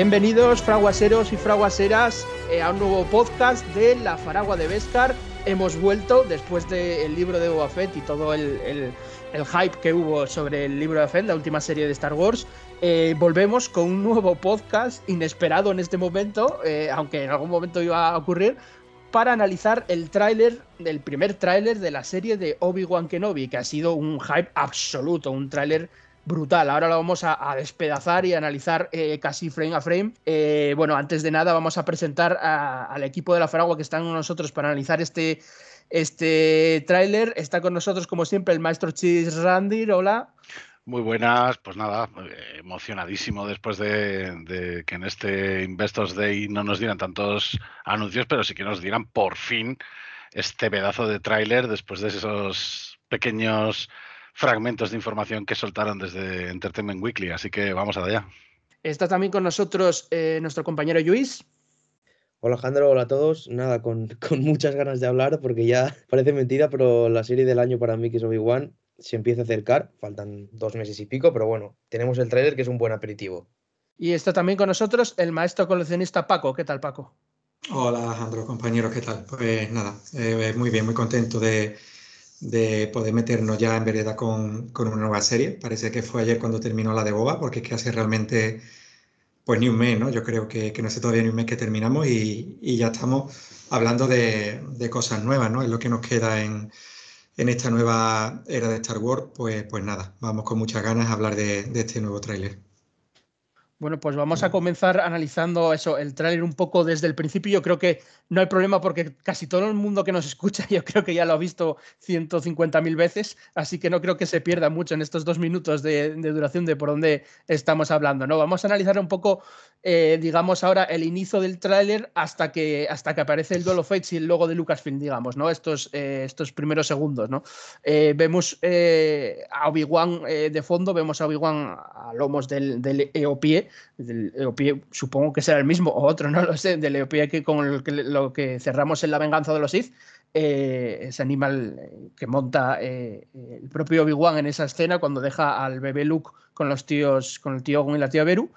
Bienvenidos, fraguaseros y fraguaseras, eh, a un nuevo podcast de La Faragua de Vescar. Hemos vuelto después del libro de Boba y todo el, hype que hubo sobre el libro de Fett, la última serie de Star Wars. Eh, volvemos con un nuevo podcast inesperado en este momento, eh, aunque en algún momento iba a ocurrir, para analizar el tráiler, el primer tráiler de la serie de Obi-Wan Kenobi, que ha sido un hype absoluto, un tráiler brutal. Ahora lo vamos a, despedazar y analizar eh, casi frame a frame. Eh, bueno, antes de nada vamos a presentar al equipo de la Faragua que están con nosotros para analizar este, este tráiler. Está con nosotros, como siempre, el maestro Chis Randir. Hola. Muy buenas, pues nada, emocionadísimo después de, que en este Investors Day no nos dieran tantos anuncios, pero sí que nos dieran por fin este pedazo de tráiler después de esos pequeños fragmentos de información que soltaron desde Entertainment Weekly, así que vamos allá. Está también con nosotros eh, nuestro compañero Luis. Hola Alejandro, hola a todos. Nada, con, muchas ganas de hablar porque ya parece mentira, pero la serie del año para mí que es Obi-Wan se empieza a acercar. Faltan dos meses y pico, pero bueno, tenemos el trailer que es un buen aperitivo. Y está también con nosotros el maestro coleccionista Paco. ¿Qué tal, Paco? Hola Alejandro, compañeros, ¿qué tal? Pues nada, eh, muy bien, muy contento de, de poder meternos ya en vereda con, una nueva serie. Parece que fue ayer cuando terminó la de Boba, porque es que hace realmente, pues ni un mes, ¿no? Yo creo que, no sé todavía ni un mes que terminamos y, ya estamos hablando de, cosas nuevas, ¿no? Es lo que nos queda en, esta nueva era de Star Wars. Pues, pues nada, vamos con muchas ganas a hablar de, de este nuevo tráiler. Bueno, pues vamos a comenzar analizando eso, el tráiler un poco desde el principio. Yo creo que no hay problema porque casi todo el mundo que nos escucha yo creo que ya lo ha visto 150.000 veces, así que no creo que se pierda mucho en estos dos minutos de, duración de por dónde estamos hablando. ¿no? Vamos a analizar un poco, eh, digamos, ahora el inicio del tráiler hasta que, hasta que aparece el Duel of Fates y el logo de Lucasfilm, digamos, ¿no? estos, eh, estos primeros segundos. ¿no? Eh, vemos a Obi-Wan de fondo, vemos a Obi-Wan a lomos del, del EOPie del Eopie, supongo que será el mismo o otro, no lo sé, del Eopie que con lo que cerramos en La venganza de los Sith, eh, ese animal eh, que monta eh, el propio Obi-Wan en esa escena cuando deja al bebé Luke con los tíos, con el tío Gon y la tía Beru.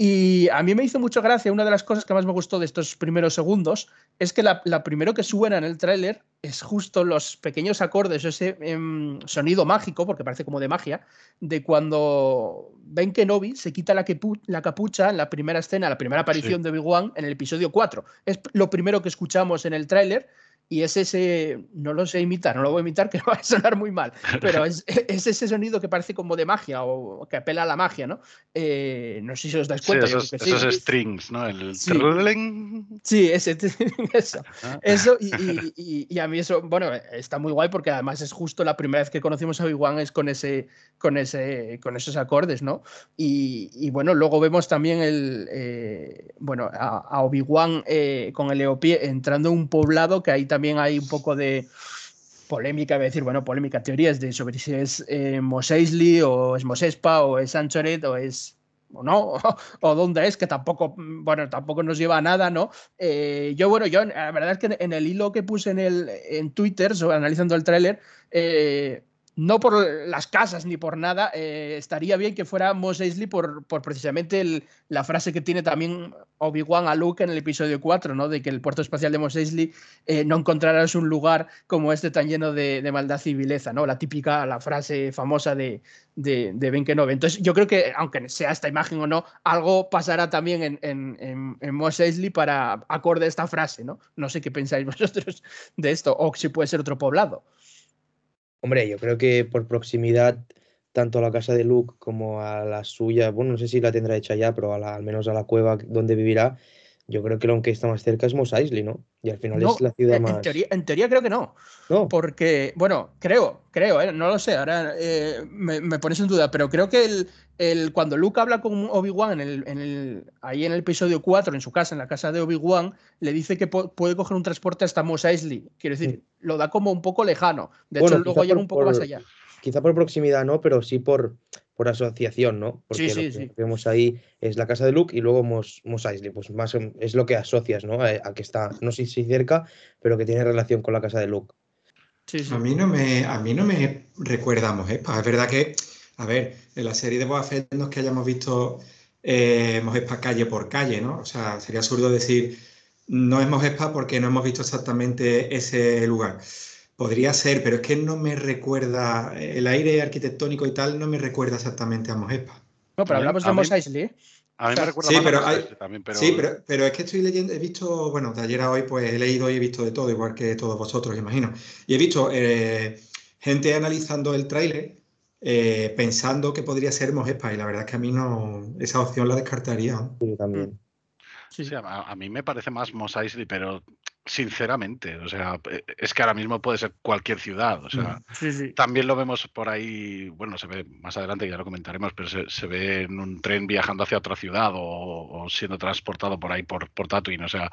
Y a mí me hizo mucha gracia, una de las cosas que más me gustó de estos primeros segundos es que la, primero que suena en el tráiler es justo los pequeños acordes, ese em, sonido mágico, porque parece como de magia, de cuando Ben Kenobi se quita la, la capucha en la primera escena, la primera aparición de Obi-Wan en el episodio 4. Es lo primero que escuchamos en el tráiler y es ese, no lo sé imitar, no lo voy a imitar, que va a sonar muy mal, pero es, ese sonido que parece como de magia o que apela a la magia, ¿no? Eh, no sé si os dais cuenta. Sí, esos, strings, ¿no? El sí. ese, eso. eso y, a mí eso, bueno, está muy guay porque además es justo la primera vez que conocimos a Obi-Wan es con, ese, con, ese, con esos acordes, ¿no? Y, bueno, luego vemos también el, eh, bueno, a, Obi-Wan eh, con el Eopie entrando en un poblado que ahí también también hay un poco de polémica, voy a decir, bueno, polémica, teorías de sobre si es eh, Mos Eisley o es Mosespa o es Anchoret o es o no, o, dónde es, que tampoco, bueno, tampoco nos lleva a nada, ¿no? Eh, yo, bueno, yo, la verdad es que en el hilo que puse en, el, en Twitter, analizando el tráiler, eh, no por las casas ni por nada, eh, estaría bien que fuera Mos Eisley por, precisamente la frase que tiene también Obi-Wan a Luke en el episodio 4, ¿no? de que el puerto espacial de Mos Eisley eh, no encontrarás un lugar como este tan lleno de, maldad y vileza, ¿no? la típica, la frase famosa de, de, de Ben Kenobi. Entonces yo creo que, aunque sea esta imagen o no, algo pasará también en, en, en, Mos Eisley para acorde a esta frase. ¿no? no sé qué pensáis vosotros de esto, o si puede ser otro poblado. Hombre, yo creo que por proximidad, tanto a la casa de Luke como a la suya, bueno, no sé si la tendrá hecha ya, pero al menos a la cueva donde vivirá, yo creo que lo que está más cerca es Mos Eisley, ¿no? Y al final es la ciudad más. En teoría, creo que no. No. Porque, bueno, creo, creo, ¿eh? no lo sé, ahora eh, me, pones en duda, pero creo que el, el cuando Luke habla con Obi-Wan en el, en el, ahí en el episodio 4, en su casa, en la casa de Obi-Wan, le dice que puede coger un transporte hasta Mos Eisley. Quiero decir, lo da como un poco lejano. De hecho, luego llega un poco más allá. Quizá por proximidad no, pero sí por por asociación, ¿no? Porque sí, sí, lo que vemos ahí es la casa de Luke y luego Mos, Eisley, pues más es lo que asocias, ¿no? A, que está, no sé si cerca, pero que tiene relación con la casa de Luke. A mí no me, a mí no me recuerda a Es verdad que, a ver, en la serie de Boba Fett no es que hayamos visto eh, Mosespa calle por calle, ¿no? O sea, sería absurdo decir no es Mosespa porque no hemos visto exactamente ese lugar. Podría ser, pero es que no me recuerda, el aire arquitectónico y tal no me recuerda exactamente a Mosespa. No, pero hablamos de Mos Eisley, ¿eh? A mí me recuerda sí, más pero a hay- también, pero... Sí, pero, pero es que estoy leyendo, he visto, bueno, de ayer a hoy pues he leído y he visto de todo, igual que todos vosotros, imagino. Y he visto eh, gente analizando el tráiler eh, pensando que podría ser Mosespa y la verdad es que a mí no, esa opción la descartaría. Yo también. Sí. Sí, a, a mí me parece más Mos Eisley, pero sinceramente, o sea, eh, es que ahora mismo puede ser cualquier ciudad, o sea, Sí, sí. también lo vemos por ahí, bueno, se ve más adelante, ya lo comentaremos, pero se, se ve en un tren viajando hacia otra ciudad o, o siendo transportado por ahí por, por Tatooine, o sea,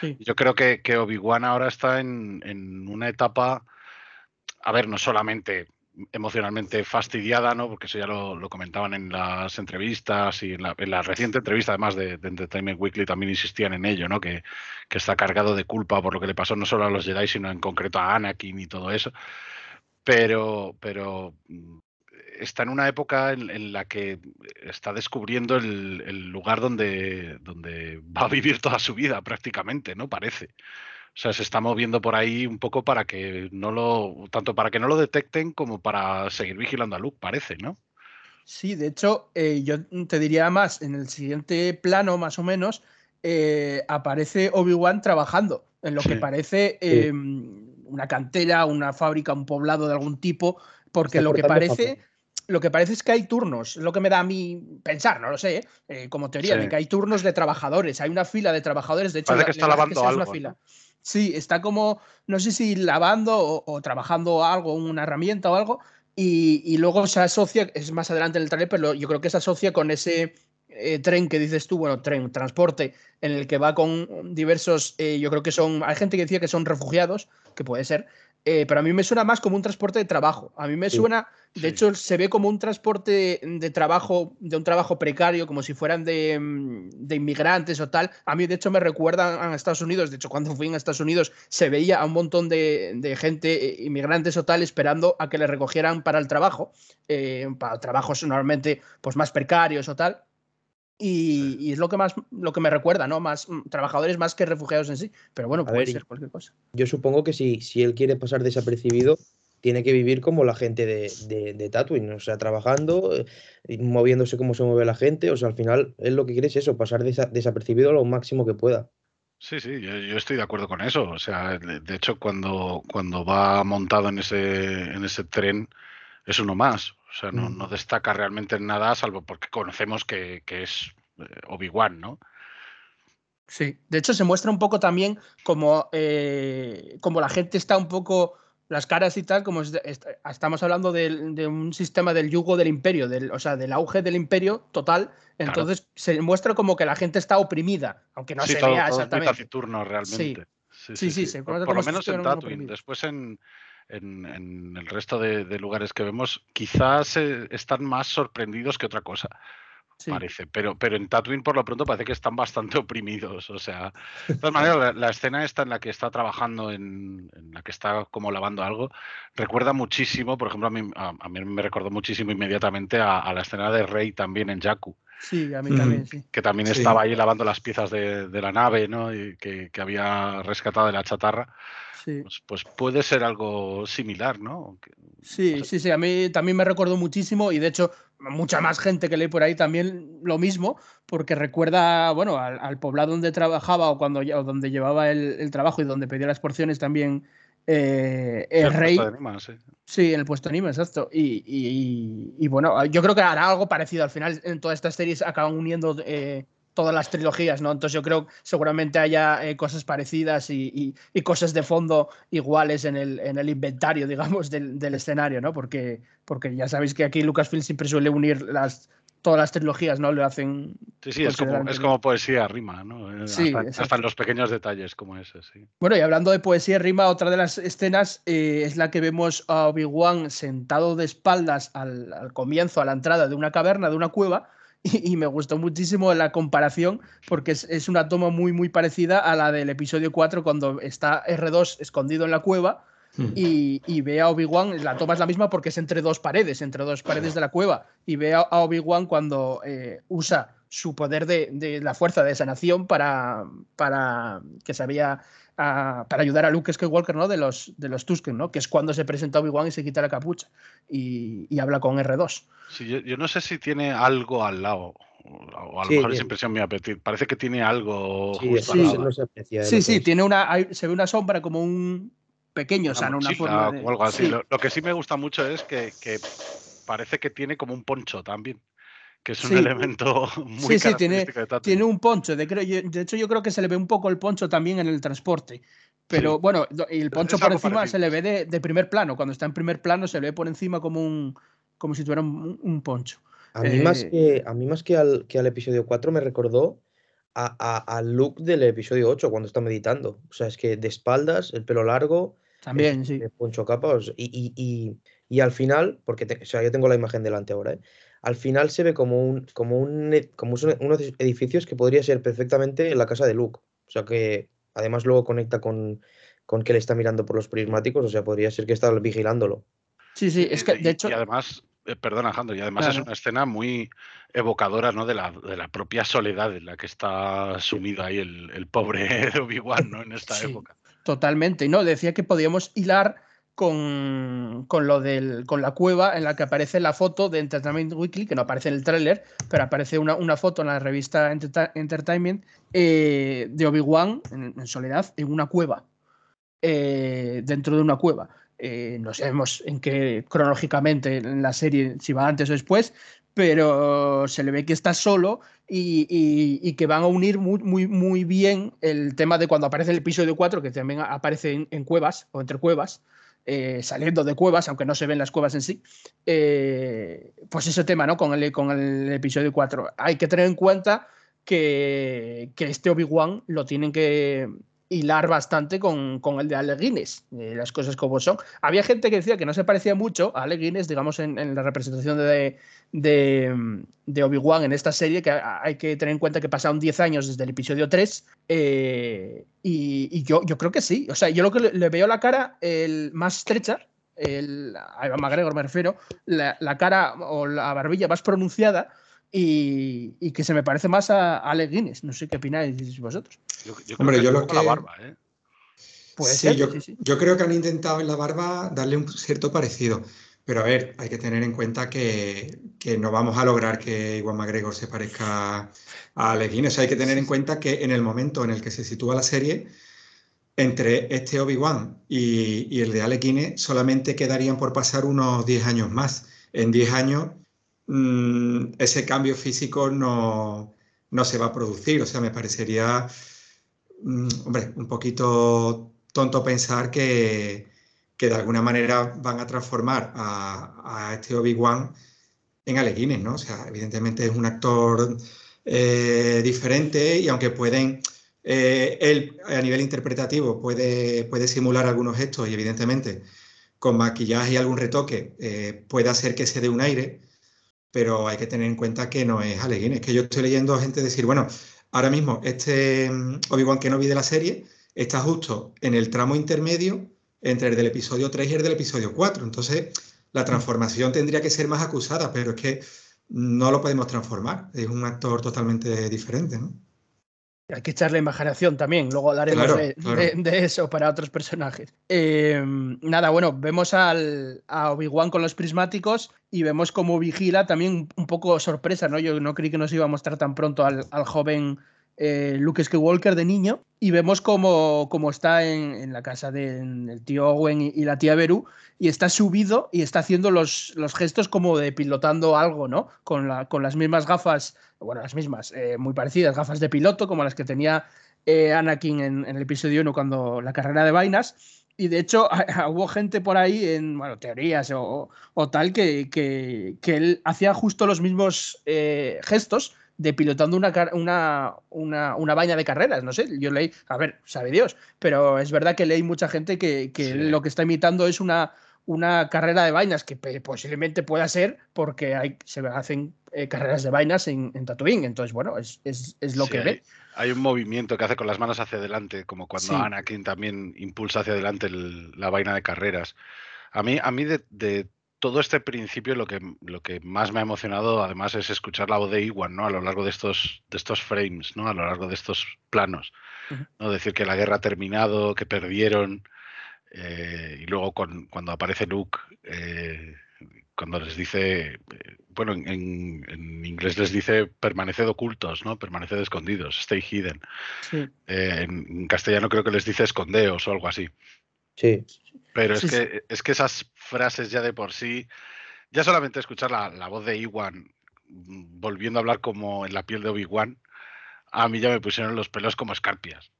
sí. yo creo que, que Obi-Wan ahora está en, en una etapa, a ver, no solamente emocionalmente fastidiada, ¿no? Porque eso ya lo, comentaban en las entrevistas y en la, en la reciente entrevista, además de, de Entertainment Weekly, también insistían en ello, ¿no? Que, que está cargado de culpa por lo que le pasó no solo a los Jedi, sino en concreto a Anakin y todo eso. Pero, pero mm, está en una época en, en la que está descubriendo el, el lugar donde, donde va a vivir toda su vida, prácticamente, ¿no? Parece. O sea, se está moviendo por ahí un poco para que no lo, tanto para que no lo detecten como para seguir vigilando a Luke, parece, ¿no? Sí, de hecho, eh, yo te diría más, en el siguiente plano, más o menos, eh, aparece Obi-Wan trabajando en lo que parece eh, una cantera, una fábrica, un poblado de algún tipo, porque Está lo que parece, papel. lo que parece es que hay turnos, es lo que me da a mí pensar, no lo sé, eh, como teoría, Sí. de que hay turnos de trabajadores, hay una fila de trabajadores, de hecho, Parece la- que está lavando es una algo, fila. ¿no? Sí, está como, no sé si lavando o, o trabajando algo, una herramienta o algo, y, luego se asocia, es más adelante en el trailer, pero yo creo que se asocia con ese eh, tren que dices tú, bueno, tren, transporte, en el que va con diversos, eh, yo creo que son, hay gente que decía que son refugiados, que puede ser, eh, pero a mí me suena más como un transporte de trabajo. A mí me Sí. suena, de Sí. hecho, se ve como un transporte de trabajo, de un trabajo precario, como si fueran de, mm, de inmigrantes o tal. A mí, de hecho, me recuerdan a Estados Unidos. De hecho, cuando fui en Estados Unidos, se veía a un montón de, de gente, eh, inmigrantes o tal, esperando a que le recogieran para el trabajo, eh, para trabajos normalmente pues, más precarios o tal. Y, y es lo que más lo que me recuerda, ¿no? Más mm, trabajadores más que refugiados en sí. Pero bueno, A puede ver, ser cualquier cosa. Yo supongo que si, si él quiere pasar desapercibido, tiene que vivir como la gente de, de, de Tatooine, o sea, trabajando, eh, moviéndose como se mueve la gente, o sea, al final él lo que quiere es eso, pasar desa- desapercibido lo máximo que pueda. Sí, sí, yo, yo estoy de acuerdo con eso. O sea, de, de hecho, cuando, cuando va montado en ese, en ese tren, es uno más. O sea, no, no Mm. destaca realmente en nada, salvo porque conocemos que, que es eh, Obi-Wan, ¿no? Sí, de hecho se muestra un poco también como, eh, como la gente está un poco, las caras y tal, como est- estamos hablando de, un sistema del yugo del imperio, del, o sea, del auge del imperio total, entonces se muestra como que la gente está oprimida, aunque no sí, se todo, vea todo es muy exactamente. taciturno realmente. Sí, Sí, sí, se Por, por lo menos en Tatooine. Después en, en, en el resto de, de lugares que vemos, quizás eh, están más sorprendidos que otra cosa. Sí. parece. Pero, pero en Tatooine, por lo pronto, parece que están bastante oprimidos. O sea, de todas maneras, la, la escena esta en la que está trabajando, en, en la que está como lavando algo, recuerda muchísimo, por ejemplo, a mí, a, a mí me recordó muchísimo inmediatamente a, a la escena de Rey también en Jakku, Sí, a mí también, sí. que también Sí. estaba ahí lavando las piezas de, de la nave, ¿no? Y que, que había rescatado de la chatarra. Sí. Pues, pues puede ser algo similar, ¿no? Sí, sí, sí, a mí también me recordó muchísimo y de hecho mucha más gente que leí por ahí también lo mismo, porque recuerda, bueno, al, al poblado donde trabajaba o cuando o donde llevaba el, el trabajo y donde pedía las porciones también eh, el el rey. puesto de Nima, sí. Sí, en el puesto anime, exacto. Y, y- y bueno, yo creo que hará algo parecido. Al final, en todas estas series acaban uniendo eh, todas las trilogías, ¿no? Entonces yo creo que seguramente haya eh, cosas parecidas y, y- y cosas de fondo iguales en el, en el inventario, digamos, del, del escenario, ¿no? Porque, porque ya sabéis que aquí Lucasfilm siempre suele unir las, todas las trilogías, ¿no? Lo hacen Sí, sí, es como, es poesía rima, ¿no? Eh, Sí, hasta en los pequeños detalles como ese, sí. Bueno, y hablando de poesía rima, otra de las escenas eh, es la que vemos a Obi-Wan sentado de espaldas al, al comienzo, a la entrada de una caverna, de una cueva, y, y me gustó muchísimo la comparación porque es, es una toma muy, muy parecida a la del episodio 4 cuando está R2 escondido en la cueva Mm. y, y ve a Obi-Wan, la toma es la misma porque es entre dos paredes, entre dos paredes de la cueva, y ve a, a Obi-Wan cuando eh, usa su poder de, la fuerza de sanación para, para que para ayudar a Luke Skywalker, ¿no? De los, de los Tusken, ¿no? Que es cuando se presenta Obi-Wan y se quita la capucha y, habla con R2. Sí, yo, no sé si tiene algo al lado. O a lo mejor es impresión mía, pero parece que tiene algo sí, justo sí, al lado. sí, sí, tiene una, se ve una sombra como un pequeño, o sea, no una forma de... o algo así. Lo, que sí me gusta mucho es que, que parece que tiene como un poncho también que es un elemento muy sí, sí, tiene, tiene un poncho. De, de, hecho, yo creo que se le ve un poco el poncho también en el transporte. Pero bueno, el poncho por encima se le ve de, primer plano. Cuando está en primer plano se le ve por encima como un como si tuviera un, poncho. A mí, más eh, que, a mí más que al, que al episodio 4 me recordó al look del episodio 8 cuando está meditando. O sea, es que de espaldas, el pelo largo. También, sí. poncho capa. y, y, y, al final, porque o sea, yo tengo la imagen delante ahora, ¿eh? Al final se ve como un, como un como unos edificios que podría ser perfectamente la casa de Luke. O sea que además luego conecta con, con que le está mirando por los prismáticos, o sea, podría ser que está vigilándolo. Sí, sí, es que de hecho. Y además, eh, perdona, Alejandro, y además es una escena muy evocadora ¿no? de, la, de la propia soledad en la que está sumido ahí el, el pobre Obi-Wan ¿no? en esta época. Totalmente, y no, decía que podíamos hilar con, con, lo del, con la cueva en la que aparece la foto de Entertainment Weekly, que no aparece en el tráiler, pero aparece una, una, foto en la revista Entertainment eh, de Obi-Wan en, soledad en una cueva, eh, dentro de una cueva. Eh, no sabemos en qué cronológicamente en la serie, si va antes o después, pero se le ve que está solo y, y, que van a unir muy, muy, muy bien el tema de cuando aparece el episodio 4, que también aparece en cuevas o entre cuevas, eh, saliendo de cuevas, aunque no se ven las cuevas en sí, eh, pues ese tema, ¿no? Con el, con el episodio 4. Hay que tener en cuenta que, que este Obi-Wan lo tienen que, hilar bastante con, con, el de Ale Guinness, eh, las cosas como son. Había gente que decía que no se parecía mucho a Ale Guinness, digamos, en, en la representación de, de, de Obi-Wan en esta serie, que hay que tener en cuenta que pasaron 10 años desde el episodio 3, eh, y, y, yo, yo creo que sí. O sea, yo lo que le, veo la cara el más estrecha, el, a Iván McGregor me refiero, la, la cara o la barbilla más pronunciada, y, que se me parece más a, Ale Guinness. No sé qué opináis vosotros. Yo, Hombre, yo lo que... La barba, ¿eh? sí, yo, yo, creo que han intentado en la barba darle un cierto parecido. Pero a ver, hay que tener en cuenta que, que no vamos a lograr que Iwan McGregor se parezca a Ale Guinness. hay que tener en cuenta que en el momento en el que se sitúa la serie, entre este Obi-Wan y, y, el de Ale Guinness solamente quedarían por pasar unos 10 años más. En 10 años Mm, ese cambio físico no, se va a producir. O sea, me parecería, mm, hombre, un poquito tonto pensar que, de alguna manera van a transformar a, este Obi-Wan en Aleguines, ¿no? O sea, evidentemente es un actor eh, diferente y aunque pueden, eh, él a nivel interpretativo puede, puede simular algunos gestos y evidentemente con maquillaje y algún retoque eh, puede hacer que se dé un aire, pero hay que tener en cuenta que no es Aleguín. Es que yo estoy leyendo a gente decir, bueno, ahora mismo este mm, Obi-Wan que no vi de la serie está justo en el tramo intermedio entre el del episodio 3 y el del episodio 4. Entonces, la transformación tendría que ser más acusada, pero es que no lo podemos transformar. Es un actor totalmente diferente, ¿no? Hay que echarle imaginación también, luego hablaremos de, eso para otros personajes. Eh, nada, bueno, vemos al, a Obi-Wan con los prismáticos y vemos cómo vigila también un poco sorpresa, ¿no? Yo no creí que nos iba a mostrar tan pronto al, al joven eh, Luke Skywalker de niño y vemos cómo, está en, la casa del tío Owen y, la tía Beru y está subido y está haciendo los, los gestos como de pilotando algo, ¿no? Con, la, con las mismas gafas, bueno, las mismas, eh, muy parecidas, gafas de piloto como las que tenía eh, Anakin en, el episodio 1 cuando la carrera de vainas. Y de hecho, hubo gente por ahí en bueno, teorías o, tal que, que, que, él hacía justo los mismos gestos de pilotando una, una, una, una, vaina de carreras, no sé, yo leí, a ver, sabe Dios, pero es verdad que leí mucha gente que, lo que está imitando es una, una carrera de vainas, que posiblemente pueda ser porque hay, se hacen eh, carreras de vainas en, en, Tatooine, entonces bueno, es, lo que ve. Hay un movimiento que hace con las manos hacia adelante, como cuando Anakin también impulsa hacia adelante la vaina de carreras. A mí, a mí de, todo este principio lo que, lo que más me ha emocionado además es escuchar la voz de Iwan, ¿no? A lo largo de estos, de estos frames, ¿no? A lo largo de estos planos. ¿no? Decir que la guerra ha terminado, que perdieron, eh, y luego con, cuando aparece Luke, eh, cuando les dice, eh, bueno, en, inglés les dice permaneced ocultos, ¿no? Permaneced escondidos, stay hidden. en, castellano creo que les dice escondeos o algo así. Sí. Pero es, que, es que esas frases ya de por sí, ya solamente escuchar la, voz de Iwan mm, volviendo a hablar como en la piel de Obi-Wan, a mí ya me pusieron los pelos como escarpias.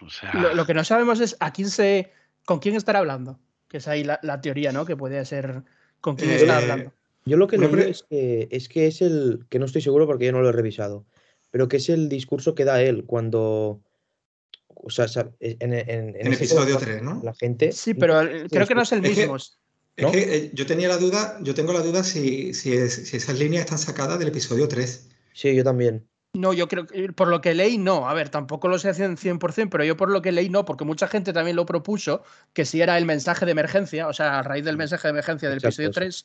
O sea... lo, que no sabemos es a quién se, con quién estará hablando, que es ahí la, teoría, ¿no? Que puede ser con quién está eh, hablando. Yo lo que no es que, es que es el, que no estoy seguro porque yo no lo he revisado, pero que es el discurso que da él cuando o sea, en, en, en episodio 3, ¿no? La gente. Sí, pero creo que no es el mismo. Es que, eh, yo tenía la duda, yo tengo la duda si, si, esas líneas están sacadas del episodio 3. Sí, yo también. No, yo creo que por lo que leí, no. A ver, tampoco lo sé al 100%, pero yo por lo que leí, no, porque mucha gente también lo propuso, que si era el mensaje de emergencia, o sea, a raíz del mensaje de emergencia del episodio 3,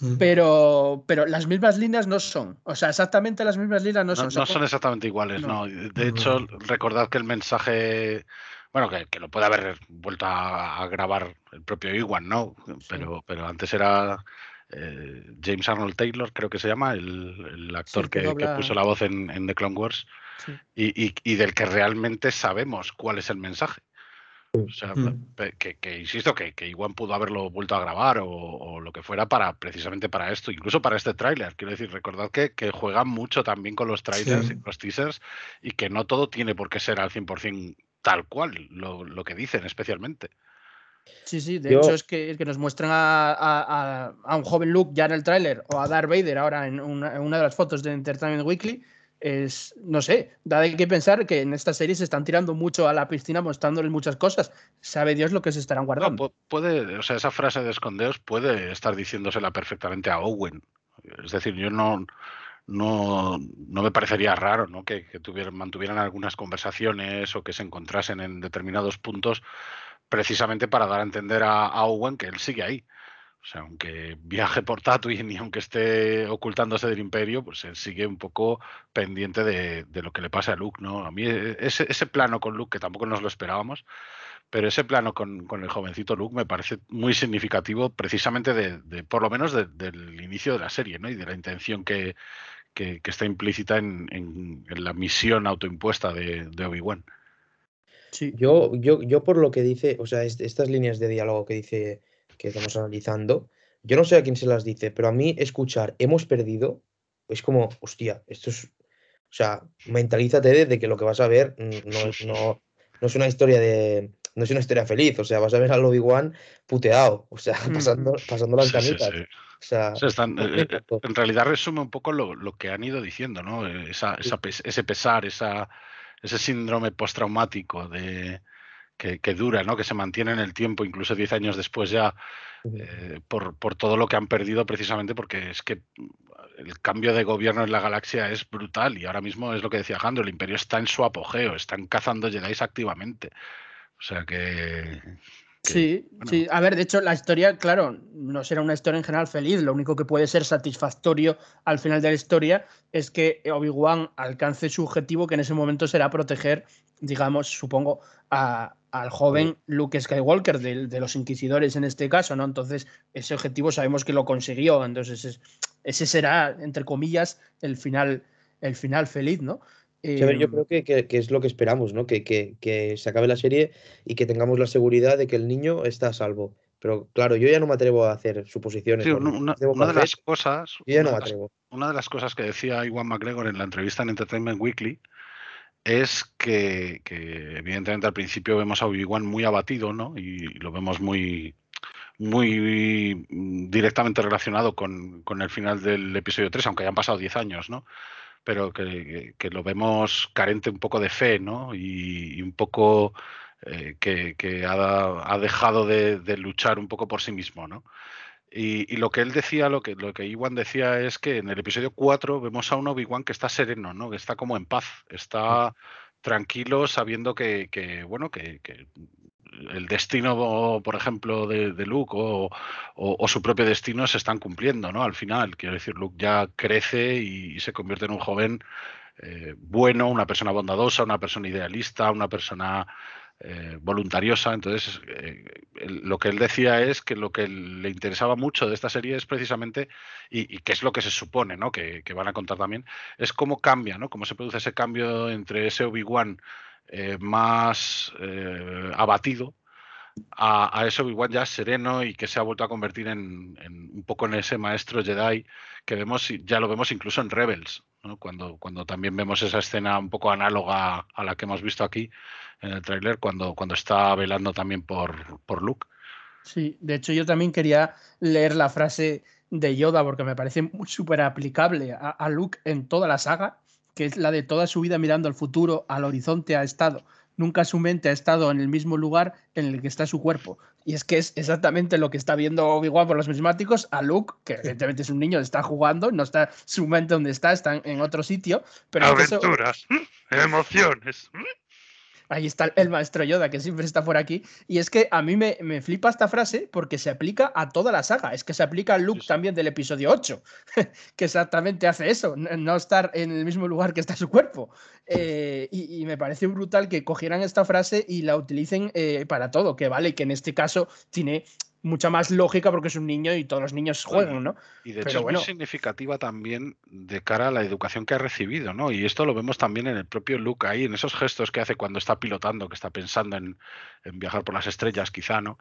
Mm. Pero, pero las mismas líneas no son. O sea, exactamente las mismas líneas no son. No, son exactamente iguales, no. De hecho, recordad que el mensaje, bueno, que, lo puede haber vuelto a, grabar el propio Iwan, ¿no? Pero, pero antes era eh, James Arnold Taylor, creo que se llama, el, actor que, puso la voz en, The Clone Wars, y del que realmente sabemos cuál es el mensaje. O sea, mm. que, insisto, que, que igual pudo haberlo vuelto a grabar o, lo que fuera para precisamente para esto, incluso para este tráiler. Quiero decir, recordad que, juegan mucho también con los trailers y los teasers y que no todo tiene por qué ser al 100% tal cual, lo, que dicen especialmente. Sí, sí, de hecho es que, que nos muestran a, un joven Luke ya en el tráiler o a Darth Vader ahora en una, en una de las fotos de Entertainment Weekly es, no sé, da de que pensar que en esta serie se están tirando mucho a la piscina mostrándoles muchas cosas. Sabe Dios lo que se estarán guardando. puede, o sea, esa frase de escondeos puede estar diciéndosela perfectamente a Owen. Es decir, yo no, no, no me parecería raro ¿no? que, tuvieran, mantuvieran algunas conversaciones o que se encontrasen en determinados puntos precisamente para dar a entender a Owen que él sigue ahí. O sea, aunque viaje por Tatooine y aunque esté ocultándose del imperio, pues él sigue un poco pendiente de, lo que le pasa a Luke, ¿no? A mí e, ese, ese, plano con Luke, que tampoco nos lo esperábamos, pero ese plano con, el jovencito Luke me parece muy significativo precisamente de, por lo menos del inicio de la serie, ¿no? Y de la intención que, está implícita en, la misión autoimpuesta de, Obi-Wan. Sí. Yo, yo, yo por lo que dice, o sea, estas líneas de diálogo que dice que estamos analizando, yo no sé a quién se las dice, pero a mí escuchar hemos perdido es como, hostia, esto es, o sea, mentalízate de, que lo que vas a ver no es, no, no es una historia de, no es una historia feliz, o sea, vas a ver al Obi-Wan puteado, o sea, pasando, pasando las camitas. O sea, eh, eh, en realidad resume un poco lo, lo, que han ido diciendo, ¿no? Esa, esa, ese pesar, esa, ese síndrome postraumático de, que, dura, ¿no? que se mantiene en el tiempo, incluso 10 años después ya, eh, por, por, todo lo que han perdido precisamente porque es que el cambio de gobierno en la galaxia es brutal y ahora mismo es lo que decía Jandro, el imperio está en su apogeo, están cazando Jedi activamente. O sea que... sí, sí. A ver, de hecho, la historia, claro, no será una historia en general feliz. Lo único que puede ser satisfactorio al final de la historia es que Obi-Wan alcance su objetivo, que en ese momento será proteger, digamos, supongo, a, al joven Luke Skywalker de, los inquisidores en este caso, ¿no? Entonces, ese objetivo sabemos que lo consiguió, entonces ese será, entre comillas, el final, el final feliz, ¿no? yo em, creo que, es lo que esperamos, ¿no? Que, que, se acabe la serie y que tengamos la seguridad de que el niño está a salvo. Pero claro, yo ya no me atrevo a hacer suposiciones. una, de las cosas. una de las cosas que decía Iwan McGregor en la entrevista en Entertainment Weekly es que, evidentemente al principio vemos a Obi-Wan muy abatido, ¿no? Y, lo vemos muy, muy directamente relacionado con, el final del episodio 3, aunque hayan pasado 10 años, ¿no? Pero que, lo vemos carente un poco de fe, ¿no? Y, un poco eh, que, ha, dejado de, de, luchar un poco por sí mismo, ¿no? Y, lo que él decía, lo que, lo que Iwan decía es que en el episodio 4 vemos a un Obi-Wan que está sereno, ¿no? Que está como en paz, está tranquilo sabiendo que, bueno, que, el destino, por ejemplo, de, Luke o, su propio destino se están cumpliendo, ¿no? Al final, quiero decir, Luke ya crece y, se convierte en un joven eh, bueno, una persona bondadosa, una persona idealista, una persona eh, voluntariosa. Entonces, eh, lo que él decía es que lo que le interesaba mucho de esta serie es precisamente, y, que es lo que se supone, ¿no? Que, van a contar también, es cómo cambia, ¿no? Cómo se produce ese cambio entre ese Obi-Wan eh, más abatido a, ese Obi-Wan ya sereno y que se ha vuelto a convertir en, un poco en ese maestro Jedi que vemos, ya lo vemos incluso en Rebels, cuando, cuando también vemos esa escena un poco análoga a la que hemos visto aquí, en el tráiler cuando, cuando está velando también por, por Luke. Sí, de hecho yo también quería leer la frase de Yoda porque me parece súper aplicable a, a, Luke en toda la saga, que es la de toda su vida mirando al futuro, al horizonte ha estado. Nunca su mente ha estado en el mismo lugar en el que está su cuerpo. Y es que es exactamente lo que está viendo Obi-Wan por los mismáticos a Luke, que evidentemente es un niño, está jugando, no está su mente donde está, está en otro sitio. Pero Aventuras, emociones. Ahí está el maestro Yoda, que siempre está por aquí. Y es que a mí me, flipa esta frase porque se aplica a toda la saga. Es que se aplica al Luke también del episodio 8, que exactamente hace eso, no estar en el mismo lugar que está su cuerpo. Eh, y, me parece brutal que cogieran esta frase y la utilicen eh, para todo, que vale, que en este caso tiene mucha más lógica porque es un niño y todos los niños juegan, ¿no? Y de hecho es muy significativa también de cara a la educación que ha recibido, ¿no? Y esto lo vemos también en el propio Luke ahí, en esos gestos que hace cuando está pilotando, que está pensando en, viajar por las estrellas, quizá, ¿no?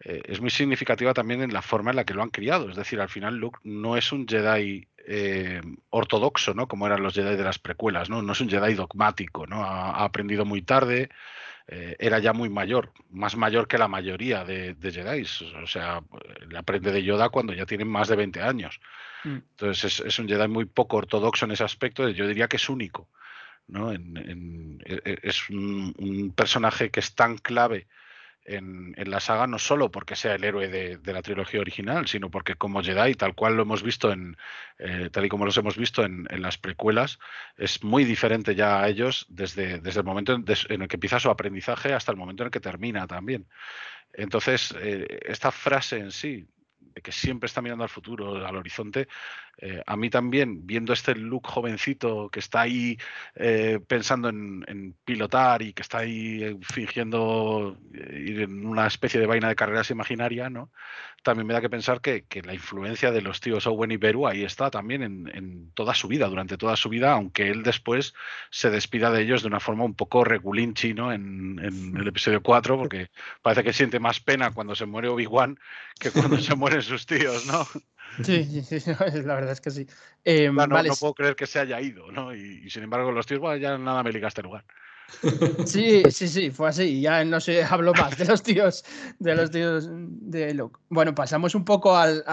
Eh, es muy significativa también en la forma en la que lo han criado. Es decir, al final Luke no es un Jedi eh, ortodoxo, ¿no? Como eran los Jedi de las precuelas, ¿no? No es un Jedi dogmático, ¿no? ha aprendido muy tarde, eh, era ya muy mayor, más mayor que la mayoría de, de Jedi. O sea, le aprende de Yoda cuando ya tiene más de 20 años. Mm. Entonces es, un Jedi muy poco ortodoxo en ese aspecto, yo diría que es único. ¿no? E, e, es un, personaje que es tan clave en, la saga, no solo porque sea el héroe de, la trilogía original, sino porque como Jedi, tal cual lo hemos visto en, eh, tal y como los hemos visto en, las precuelas, es muy diferente ya a ellos desde, desde el momento en, el que empieza su aprendizaje hasta el momento en el que termina también. Entonces, eh, esta frase en sí, de que siempre está mirando al futuro, al horizonte, eh, a mí también, viendo este look jovencito que está ahí eh, pensando en, pilotar y que está ahí eh, fingiendo ir en una especie de vaina de carreras imaginaria, ¿no? También me da que pensar que, la influencia de los tíos Owen y Beru ahí está también en, toda su vida, durante toda su vida, aunque él después se despida de ellos de una forma un poco regulinchi, ¿no? En, en el episodio 4, porque parece que siente más pena cuando se muere Obi-Wan que cuando se mueren sus tíos, ¿no? Sí, sí, la verdad es que sí. Em, no, puedo creer que se haya ido, ¿no? Y, sin embargo, los tíos, bueno, ya nada me ligaste lugar. Sí, sí, sí, fue así. Ya no se habló más de los tíos, de los tíos de Luke. Bueno, pasamos un poco al,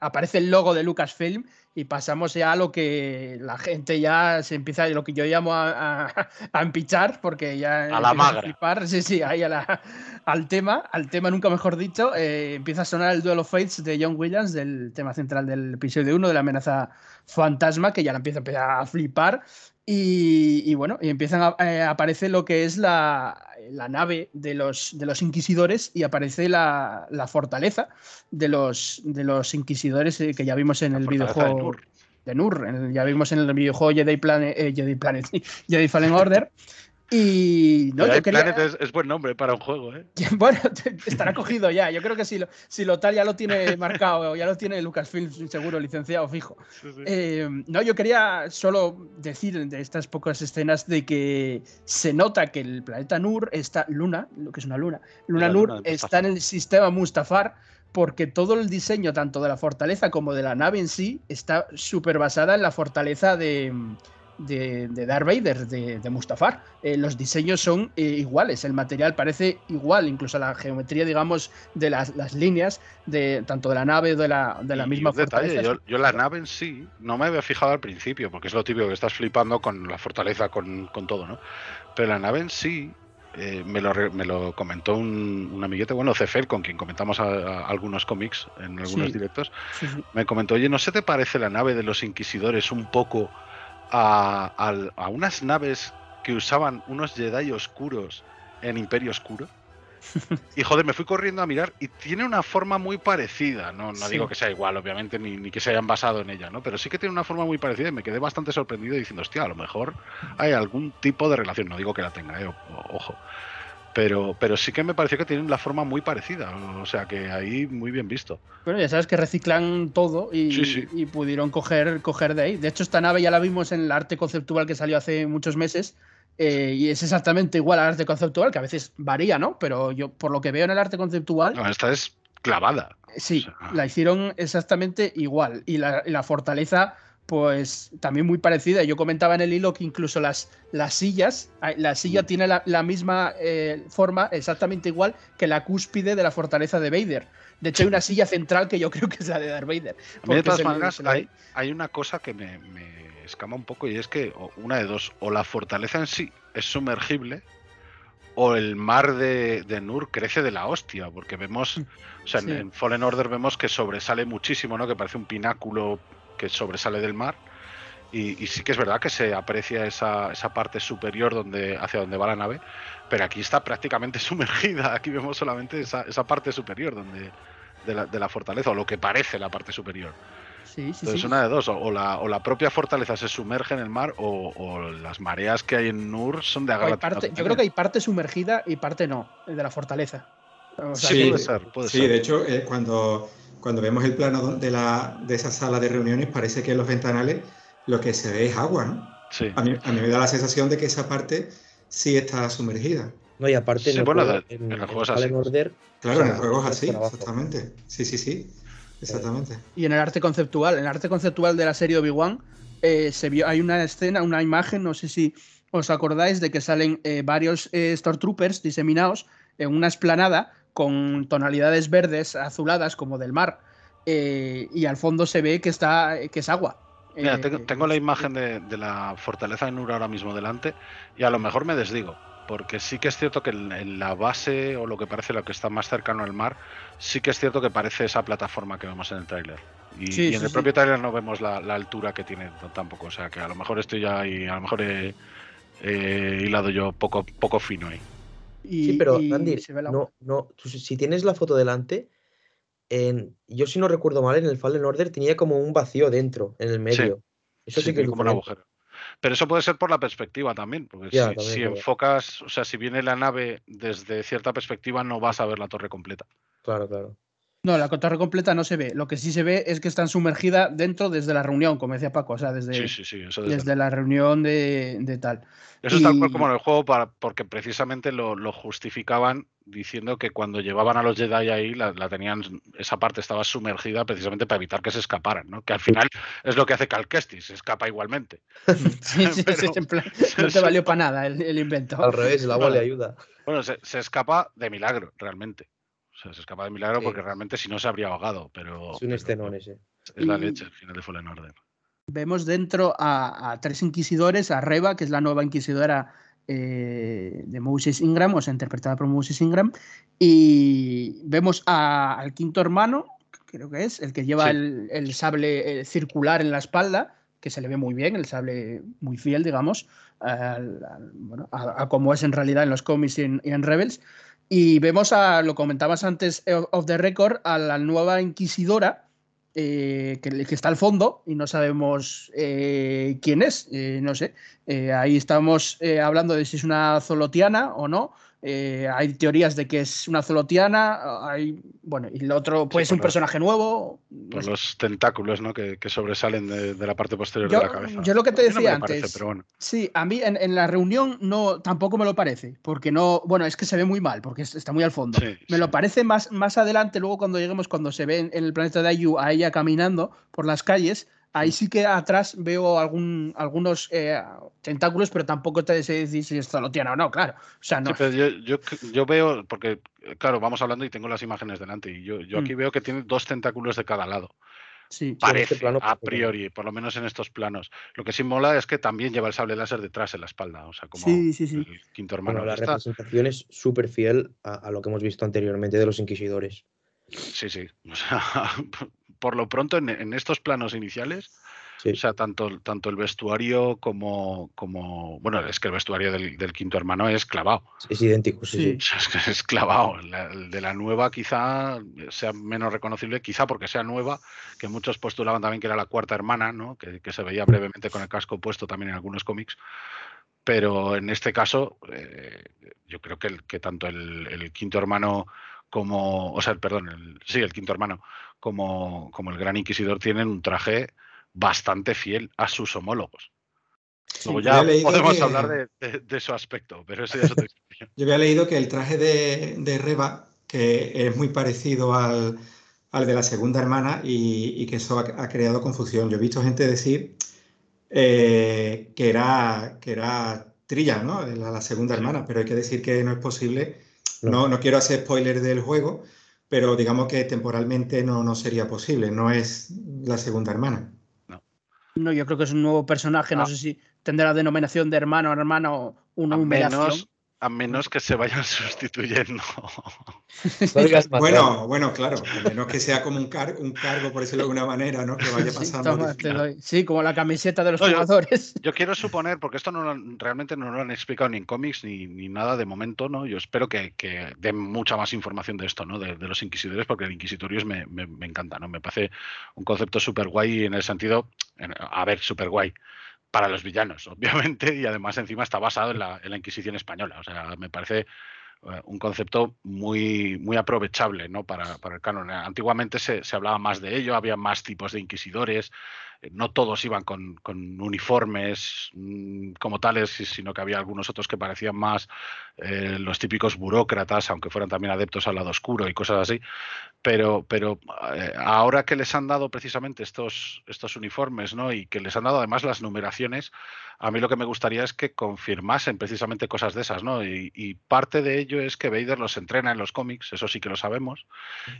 aparece el logo de Lucasfilm y pasamos ya a lo que la gente ya se empieza, lo que yo llamo a, a, empichar, porque ya a la magra. flipar, sí, sí, ahí al tema, al tema nunca mejor dicho, eh, empieza a sonar el Duel of Fates de John Williams, del tema central del episodio 1 de la amenaza fantasma, que ya la empieza, empieza a flipar y, bueno, y empiezan a, eh, aparecer lo que es la, nave de los, de los inquisidores y aparece la, fortaleza de los, de los inquisidores eh, que ya vimos en el videojuego de Nur. ya vimos en el videojuego Jedi Planet, eh, Jedi Planet, Jedi Fallen Order. Y no, yo quería... es, buen nombre para un juego, ¿eh? Bueno, estará cogido ya. Yo creo que si lo, si lo tal ya lo tiene marcado, ya lo tiene Lucasfilm seguro, licenciado fijo. Eh, no, yo quería solo decir de estas pocas escenas de que se nota que el planeta Nur está, Luna, lo que es una luna, Luna Nur está en el sistema Mustafar porque todo el diseño, tanto de la fortaleza como de la nave en sí, está súper basada en la fortaleza de de, de Darth Vader, de, Mustafar. Eh, los diseños son eh, iguales, el material parece igual, incluso la geometría, digamos, de las, líneas, de tanto de la nave de la, de la misma fortaleza. yo, la nave en sí no me había fijado al principio, porque es lo típico que estás flipando con la fortaleza, con, todo, ¿no? Pero la nave en sí, eh, me, lo, me, lo, comentó un, un, amiguete, bueno, Cefel, con quien comentamos algunos cómics en algunos directos, me comentó, oye, ¿no se te parece la nave de los inquisidores un poco a, unas naves que usaban unos Jedi oscuros en Imperio Oscuro. Y joder, me fui corriendo a mirar y tiene una forma muy parecida. No, no digo que sea igual, obviamente, ni, ni, que se hayan basado en ella, ¿no? Pero sí que tiene una forma muy parecida y me quedé bastante sorprendido diciendo, hostia, a lo mejor hay algún tipo de relación. No digo que la tenga, ¿eh? ojo. Pero, pero sí que me pareció que tienen la forma muy parecida. O sea que ahí muy bien visto. Bueno, ya sabes que reciclan todo y, y pudieron coger, coger de ahí. De hecho, esta nave ya la vimos en el arte conceptual que salió hace muchos meses eh, y es exactamente igual al arte conceptual, que a veces varía, ¿no? Pero yo, por lo que veo en el arte conceptual. No, esta es clavada. Sí, la hicieron exactamente igual. Y la, fortaleza, pues también muy parecida. Yo comentaba en el hilo que incluso las, las sillas, la silla mm. tiene la, misma eh, forma, exactamente igual que la cúspide de la fortaleza de Vader. De hecho, hay una silla central que yo creo que es la de Darth Vader. De todas maneras, hay, hay, una cosa que me escama un poco y es que una de dos, o la fortaleza en sí es sumergible o el mar de, Nur crece de la hostia, porque vemos, o sea, en, Fallen Order vemos que sobresale muchísimo, ¿no? Que parece un pináculo que sobresale del mar. Y, sí que es verdad que se aprecia esa, esa, parte superior donde, hacia donde va la nave, pero aquí está prácticamente sumergida. Aquí vemos solamente esa, esa parte superior donde, de, la, de la fortaleza, o lo que parece la parte superior. Entonces, una de dos, o la, o la, propia fortaleza se sumerge en el mar o, las mareas que hay en Nur son de agarrar. Yo creo que hay parte sumergida y parte no, de la fortaleza. sí, puede ser, sí, de hecho, eh, cuando, cuando vemos el plano de, la, de esa sala de reuniones, parece que en los ventanales lo que se ve es agua, ¿no? Sí. A mí, a mí me da la sensación de que esa parte sí está sumergida. No, y aparte en, el juego, en, el juego, es así. claro, en el juego es así, exactamente. Sí, sí, sí. Exactamente. Y en el arte conceptual, en el arte conceptual de la serie Obi-Wan, eh, se vio, hay una escena, una imagen, no sé si os acordáis de que salen eh, varios eh, Stormtroopers diseminados en una esplanada con tonalidades verdes, azuladas, como del mar, y al fondo se ve que, está, que es agua. Mira, tengo, la imagen de, de, la fortaleza de Nur ahora mismo delante y a lo mejor me desdigo, porque sí que es cierto que en, la base o lo que parece lo que está más cercano al mar, sí que es cierto que parece esa plataforma que vemos en el tráiler. Y, en el propio tráiler no vemos la, altura que tiene tampoco, o sea que a lo mejor estoy ya ahí, a lo mejor he, hilado yo poco, poco fino ahí. Sí, pero Andy, no, no, si tienes la foto delante, en, yo si no recuerdo mal, en el Fallen Order tenía como un vacío dentro, en el medio. Eso sí, que es como un agujero. Pero eso puede ser por la perspectiva también, porque si, enfocas, o sea, si viene la nave desde cierta perspectiva, no vas a ver la torre completa. Claro, claro. No, la torre completa no se ve. Lo que sí se ve es que están sumergida dentro desde la reunión, como decía Paco, o sea, desde, desde, la reunión de, tal. Eso es tal cual como en el juego, para, porque precisamente lo, justificaban diciendo que cuando llevaban a los Jedi ahí, la, tenían, esa parte estaba sumergida precisamente para evitar que se escaparan, ¿no? Que al final es lo que hace Cal se escapa igualmente. sí, sí, no te valió para nada el, invento. Al revés, el agua le ayuda. Bueno, se escapa de milagro, realmente. O sea, se escapa de milagro porque realmente si no se habría ahogado, pero... Es un estenón ese. Es la leche al final de Fallen Order. Vemos dentro a, tres inquisidores, a Reba, que es la nueva inquisidora eh, de Moses Ingram, o sea, interpretada por Moses Ingram, y vemos al quinto hermano, creo que es, el que lleva el, sable eh, circular en la espalda, que se le ve muy bien, el sable muy fiel, digamos, a, como es en realidad en los cómics y en Rebels. Y vemos a, lo comentabas antes eh, of the record, a la nueva inquisidora eh, que, está al fondo y no sabemos eh, quién es, no sé. ahí estamos hablando de si es una zolotiana o no. Eh, hay teorías de que es una zolotiana, hay, bueno, y el otro puede ser un personaje nuevo. Por los tentáculos ¿no? que, sobresalen de, la parte posterior de la cabeza. Yo lo que te decía antes. Sí, a mí en, la reunión no tampoco me lo parece, porque no, bueno, es que se ve muy mal, porque está muy al fondo. me lo parece más, más adelante, luego cuando lleguemos, cuando se ve en, el planeta de Ayu a ella caminando por las calles, Ahí sí que atrás veo algún, algunos eh, tentáculos, pero tampoco te sé decir si esto lo tiene o no, claro. O sea, no. yo, veo, porque, claro, vamos hablando y tengo las imágenes delante, y yo, yo aquí mm. veo que tiene dos tentáculos de cada lado. Sí, este Parece, plano, a priori, por lo menos en estos planos. Lo que sí mola es que también lleva el sable láser detrás en la espalda, o sea, como el quinto hermano. la representación es súper fiel a, lo que hemos visto anteriormente de los inquisidores. Sí, sí. O sea, por lo pronto en, estos planos iniciales O sea, tanto, tanto el vestuario como, como. Bueno, es que el vestuario del, quinto hermano es clavado. Es idéntico, sí. Es, clavado. el de la nueva quizá sea menos reconocible, quizá porque sea nueva, que muchos postulaban también que era la cuarta hermana, ¿no? Que, se veía brevemente con el casco puesto también en algunos cómics. Pero en este caso, eh, yo creo que, que tanto el, quinto hermano como, o sea, perdón, sí, el quinto hermano como, como el gran inquisidor tienen un traje bastante fiel a sus homólogos. Luego ya podemos hablar de, su aspecto, pero eso ya es otra Yo había leído que el traje de, Reba, que es muy parecido al, de la segunda hermana y, que eso ha, creado confusión. Yo he visto gente decir eh, que, era, que era Trilla, ¿no? La, segunda hermana, pero hay que decir que no es posible. No, no quiero hacer spoiler del juego, pero digamos que temporalmente no, no sería posible, no es la segunda hermana. No, yo creo que es un nuevo personaje. No ah. sé si tendrá la denominación de hermano o hermana o una numeración. A menos que se vayan sustituyendo. bueno, bueno, claro, a menos que sea como un, un cargo, por decirlo de alguna manera, ¿no? Que vaya pasando. Sí, como la camiseta de los jugadores. Yo, quiero suponer, porque esto no realmente no lo han explicado ni en cómics ni, ni nada de momento, ¿no? Yo espero que, que den mucha más información de esto, ¿no? De, los inquisidores, porque el inquisitorios me, me, me, encanta, ¿no? Me parece un concepto súper guay en el sentido, a ver, súper guay para los villanos, obviamente, y además encima está basado en la, Inquisición española. O sea, me parece eh, un concepto muy, muy aprovechable ¿no? para, el canon. Antiguamente se, se, hablaba más de ello, había más tipos de inquisidores, eh, no todos iban con, uniformes mm, como tales, sino que había algunos otros que parecían más eh, los típicos burócratas, aunque fueran también adeptos al lado oscuro y cosas así. Pero, pero eh, ahora que les han dado precisamente estos, estos uniformes ¿no? y que les han dado además las numeraciones, a mí lo que me gustaría es que confirmasen precisamente cosas de esas. ¿no? Y, parte de ello es que Vader los entrena en los cómics, eso sí que lo sabemos,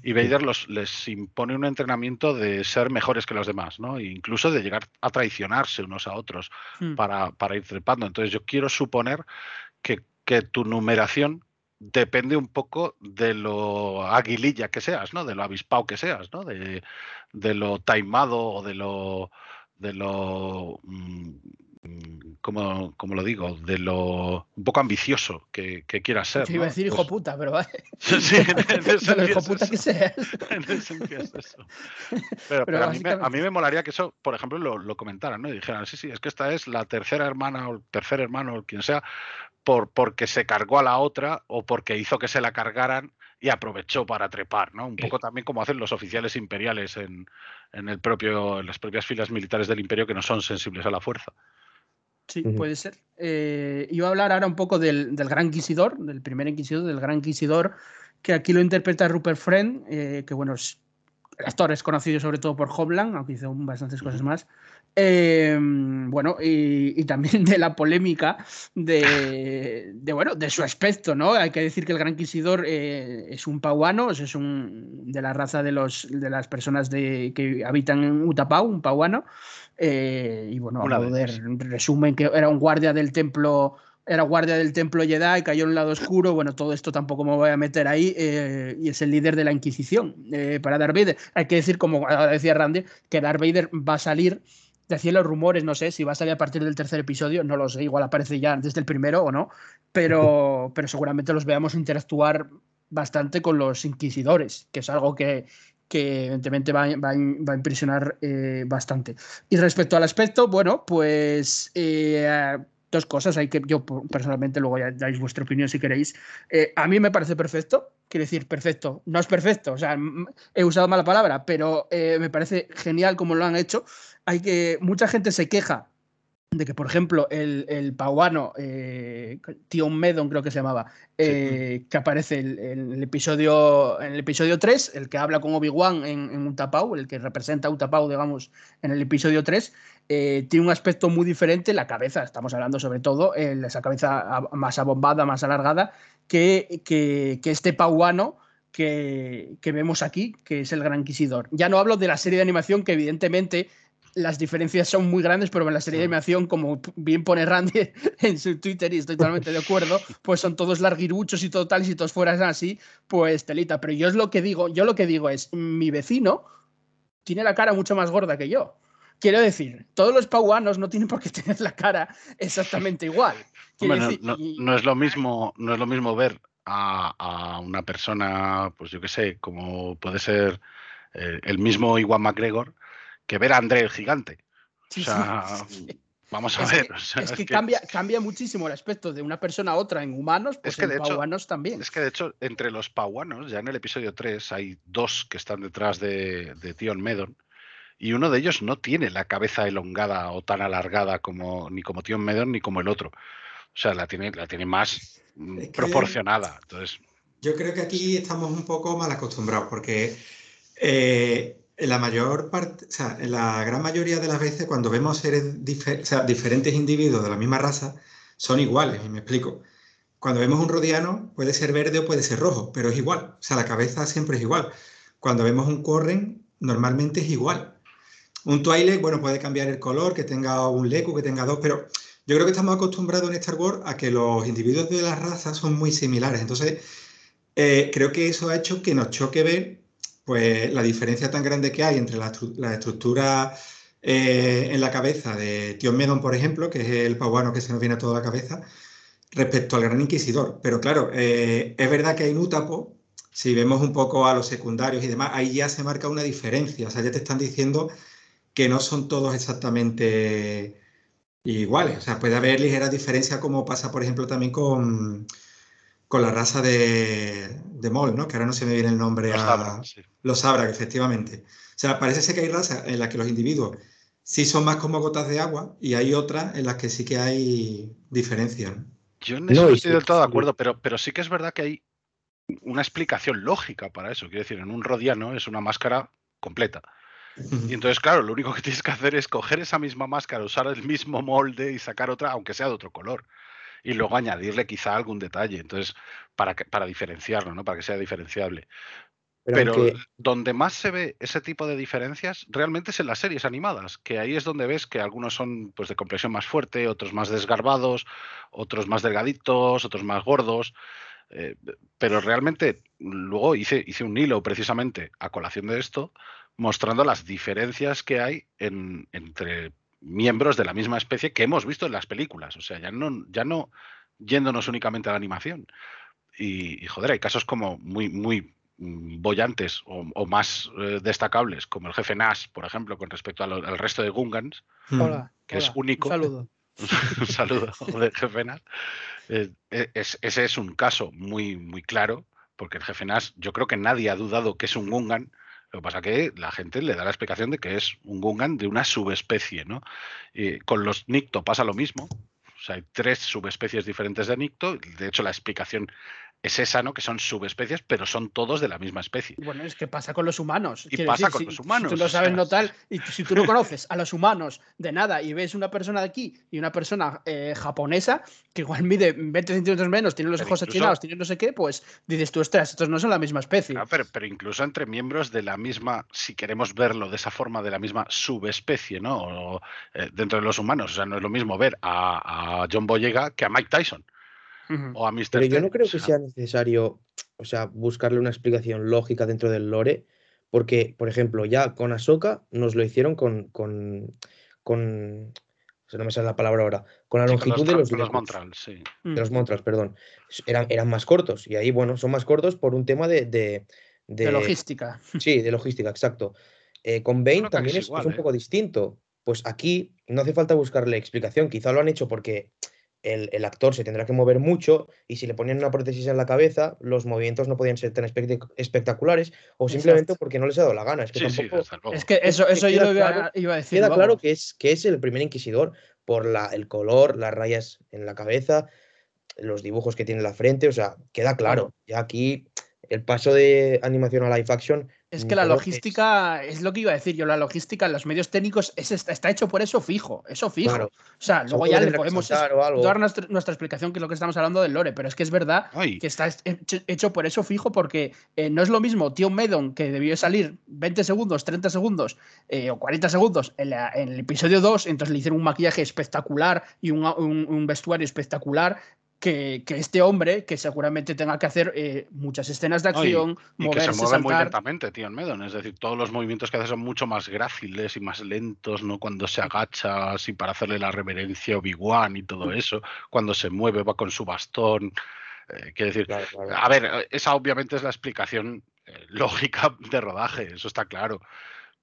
y Vader los, les impone un entrenamiento de ser mejores que los demás. ¿no? incluso de llegar a traicionarse unos a otros hmm. para, ir trepando. Entonces yo quiero suponer que, tu numeración depende un poco de lo aguililla que seas, ¿no? De lo avispado que seas, ¿no? De, lo taimado o de lo de lo mm, Mm, como, como lo digo, de lo un poco ambicioso que, que quieras ser. Yo iba a decir hijo pues puta, pero vale. Sí, en hijo puta que seas. Es eso. Pero, a, mí me, a, mí me, molaría que eso, por ejemplo, lo, lo comentaran, ¿no? Y dijeran, sí, sí, es que esta es la tercera hermana o el tercer hermano o quien sea, por, porque se cargó a la otra o porque hizo que se la cargaran y aprovechó para trepar, ¿no? Un poco también como hacen los oficiales imperiales en, en, el propio, en las propias filas militares del imperio que no son sensibles a la fuerza. Sí, puede ser. Eh, iba a hablar ahora un poco del, Gran Inquisidor, del primer Inquisidor, del Gran Inquisidor, que aquí lo interpreta Rupert Friend, eh, que bueno, es, el actor es conocido sobre todo por Hobland, aunque hizo bastantes cosas más. Em, bueno, y, también de la polémica de, bueno, de su aspecto, ¿no? Hay que decir que el Gran Inquisidor eh, es un pauano, es un de la raza de, los, de las personas de, que habitan en Utapau, un pauano. Eh, y bueno, a resumen que era un guardia del templo era guardia del templo Jedi, cayó en un lado oscuro, bueno, todo esto tampoco me voy a meter ahí, eh, y es el líder de la Inquisición eh, para Darth Vader. Hay que decir, como decía Randy, que Darth Vader va a salir, decían los rumores, no sé si va a salir a partir del tercer episodio, no lo sé, igual aparece ya desde el primero o no, pero, pero seguramente los veamos interactuar bastante con los inquisidores, que es algo que, que evidentemente va, va, va a impresionar eh, bastante. Y respecto al aspecto, bueno, pues eh, dos cosas, hay que yo personalmente, luego ya dais vuestra opinión si queréis. Eh, a mí me parece perfecto, quiero decir, perfecto, no es perfecto, o sea, he usado mala palabra, pero me parece genial como lo han hecho. Hay que, mucha gente se queja de que, por ejemplo, el, el pauano, eh, Tion Medon creo que se llamaba, eh, que aparece en el, episodio, en el episodio 3, el que habla con Obi-Wan en, en, Utapau, el que representa a Utapau, digamos, en el episodio 3, eh, tiene un aspecto muy diferente, la cabeza, estamos hablando sobre todo, esa cabeza más abombada, más alargada, que, que, que este pauano. Que, que vemos aquí, que es el Gran Inquisidor. Ya no hablo de la serie de animación, que evidentemente las diferencias son muy grandes, pero en la serie de animación, como bien pone Randy en su Twitter, y estoy totalmente de acuerdo, pues son todos larguiruchos y todo tal, y si todos fueran así, pues telita. Pero yo es lo que digo, yo lo que digo es, mi vecino tiene la cara mucho más gorda que yo. quiero decir, todos los pauanos no tienen por qué tener la cara exactamente igual. no, es lo mismo, no es lo mismo ver a, una persona, pues yo qué sé, como puede ser eh, el mismo Iwan McGregor, que ver a André el gigante. o sea, vamos a ver. es, que, Cambia, cambia muchísimo el aspecto de una persona a otra en humanos, pues en pauanos también. Es que de hecho, entre los pauanos, ya en el episodio 3 hay dos que están detrás de, de Tion Medon. Y uno de ellos no tiene la cabeza elongada o tan alargada como ni como Tion Medon ni como el otro. O sea, la tiene, la tiene más mm, proporcionada. Entonces, yo creo que aquí estamos un poco mal acostumbrados porque eh, en la mayor parte, o sea, en la gran mayoría de las veces cuando vemos seres diferentes individuos de la misma raza, son iguales, y me explico. Cuando vemos un rodiano puede ser verde o puede ser rojo, pero es igual. O sea, la cabeza siempre es igual. Cuando vemos un corren, normalmente es igual. Un Twilight, bueno, puede cambiar el color, que tenga un Leku, que tenga dos, pero yo creo que estamos acostumbrados en Star Wars a que los individuos de las razas son muy similares. Entonces, eh, creo que eso ha hecho que nos choque ver pues, la diferencia tan grande que hay entre la, estructura eh, en la cabeza de Tion Medon, por ejemplo, que es el pauano que se nos viene a toda la cabeza, respecto al Gran Inquisidor. Pero claro, eh, es verdad que hay Nútapo, si vemos un poco a los secundarios y demás, ahí ya se marca una diferencia. O sea, ya te están diciendo que no son todos exactamente iguales. O sea, puede haber ligeras diferencias como pasa, por ejemplo, también con, con la raza de, de Mol, ¿no? Que ahora no se me viene el nombre los a... Los Abra, efectivamente. O sea, parece ser que hay razas en las que los individuos sí son más como gotas de agua y hay otras en las que sí que hay diferencias. Yo no estoy del todo de acuerdo, pero, pero sí que es verdad que hay una explicación lógica para eso. Quiero decir, en un rodiano es una máscara completa. Y entonces, claro, lo único que tienes que hacer es coger esa misma máscara, usar el mismo molde y sacar otra, aunque sea de otro color. Y luego añadirle quizá algún detalle. Entonces, para, que, para diferenciarlo, ¿no? Para que sea diferenciable. Pero, donde más se ve ese tipo de diferencias realmente es en las series animadas, que ahí es donde ves que algunos son pues, de complexión más fuerte, otros más desgarbados, otros más delgaditos, otros más gordos. Eh, pero realmente luego hice, hice un hilo precisamente a colación de esto mostrando las diferencias que hay entre miembros de la misma especie que hemos visto en las películas. O sea, ya no, ya no yéndonos únicamente a la animación. Y, joder, hay casos como muy, muy mm, bollantes o, más eh, destacables, como el jefe Nash, por ejemplo, con respecto al, resto de Gungans, que es único. Un saludo. un saludo del jefe Nash. Eh, e, ese es un caso muy, muy claro, porque el jefe Nash, yo creo que nadie ha dudado que es un Gungan lo que pasa que la gente le da la explicación de que es un Gungan de una subespecie, ¿no? Y con los Nicto pasa lo mismo. O sea, hay tres subespecies diferentes de Nicto. De hecho, la explicación es esa, ¿no? Que son subespecies, pero son todos de la misma especie. Bueno, es que pasa con los humanos. Y pasa con los humanos. Si tú lo sabes notar, y si tú no conoces a los humanos de nada y ves una persona de aquí y una persona eh, japonesa que igual mide 20 centímetros menos, tiene los ojos achinados, tiene no sé qué, pues dices tú, ostras, estos no son la misma especie. pero, pero, incluso entre miembros de la misma, si queremos verlo de esa forma, de la misma subespecie, ¿no? O, eh, dentro de los humanos. O sea, no es lo mismo ver a, a John Boyega que a Mike Tyson o a Mr. Pero yo no creo que sea necesario, o sea, buscarle una explicación lógica dentro del lore, porque, por ejemplo, ya con Ahsoka nos lo hicieron con, con, con no me sale la palabra ahora, con la longitud de los, de los Montrals, sí. De los Montrals, perdón. Eran, eran más cortos, y ahí, bueno, son más cortos por un tema de... De, de, logística. Sí, de logística, exacto. Eh, con Bane también es, un ¿eh? poco distinto. Pues aquí no hace falta buscarle explicación, quizá lo han hecho porque el, actor se tendrá que mover mucho y si le ponían una prótesis en la cabeza, los movimientos no podían ser tan espectaculares o simplemente porque no les ha dado la gana. Es que, es que eso, eso yo iba, iba, a decir. Queda claro que es, que es el primer inquisidor por la, el color, las rayas en la cabeza, los dibujos que tiene en la frente, o sea, queda claro. Ya aquí el paso de animación a live action es que la logística, es... lo que iba a decir yo, la logística en los medios técnicos es, está hecho por eso fijo, eso fijo. O sea, luego ya le podemos dar nuestra, explicación, que es lo que estamos hablando del lore, pero es que es verdad que está hecho, por eso fijo, porque eh, no es lo mismo Tío Medon, que debió salir 20 segundos, 30 segundos eh, o 40 segundos en, el episodio 2, entonces le hicieron un maquillaje espectacular y un, un vestuario espectacular que, este hombre, que seguramente tenga que hacer eh, muchas escenas de acción, y, que se mueve muy lentamente, tío, en Medon. Es decir, todos los movimientos que hace son mucho más gráciles y más lentos, ¿no? Cuando se agacha así para hacerle la reverencia a Obi-Wan y todo eso, cuando se mueve va con su bastón. Eh, quiero decir, a ver, esa obviamente es la explicación eh, lógica de rodaje, eso está claro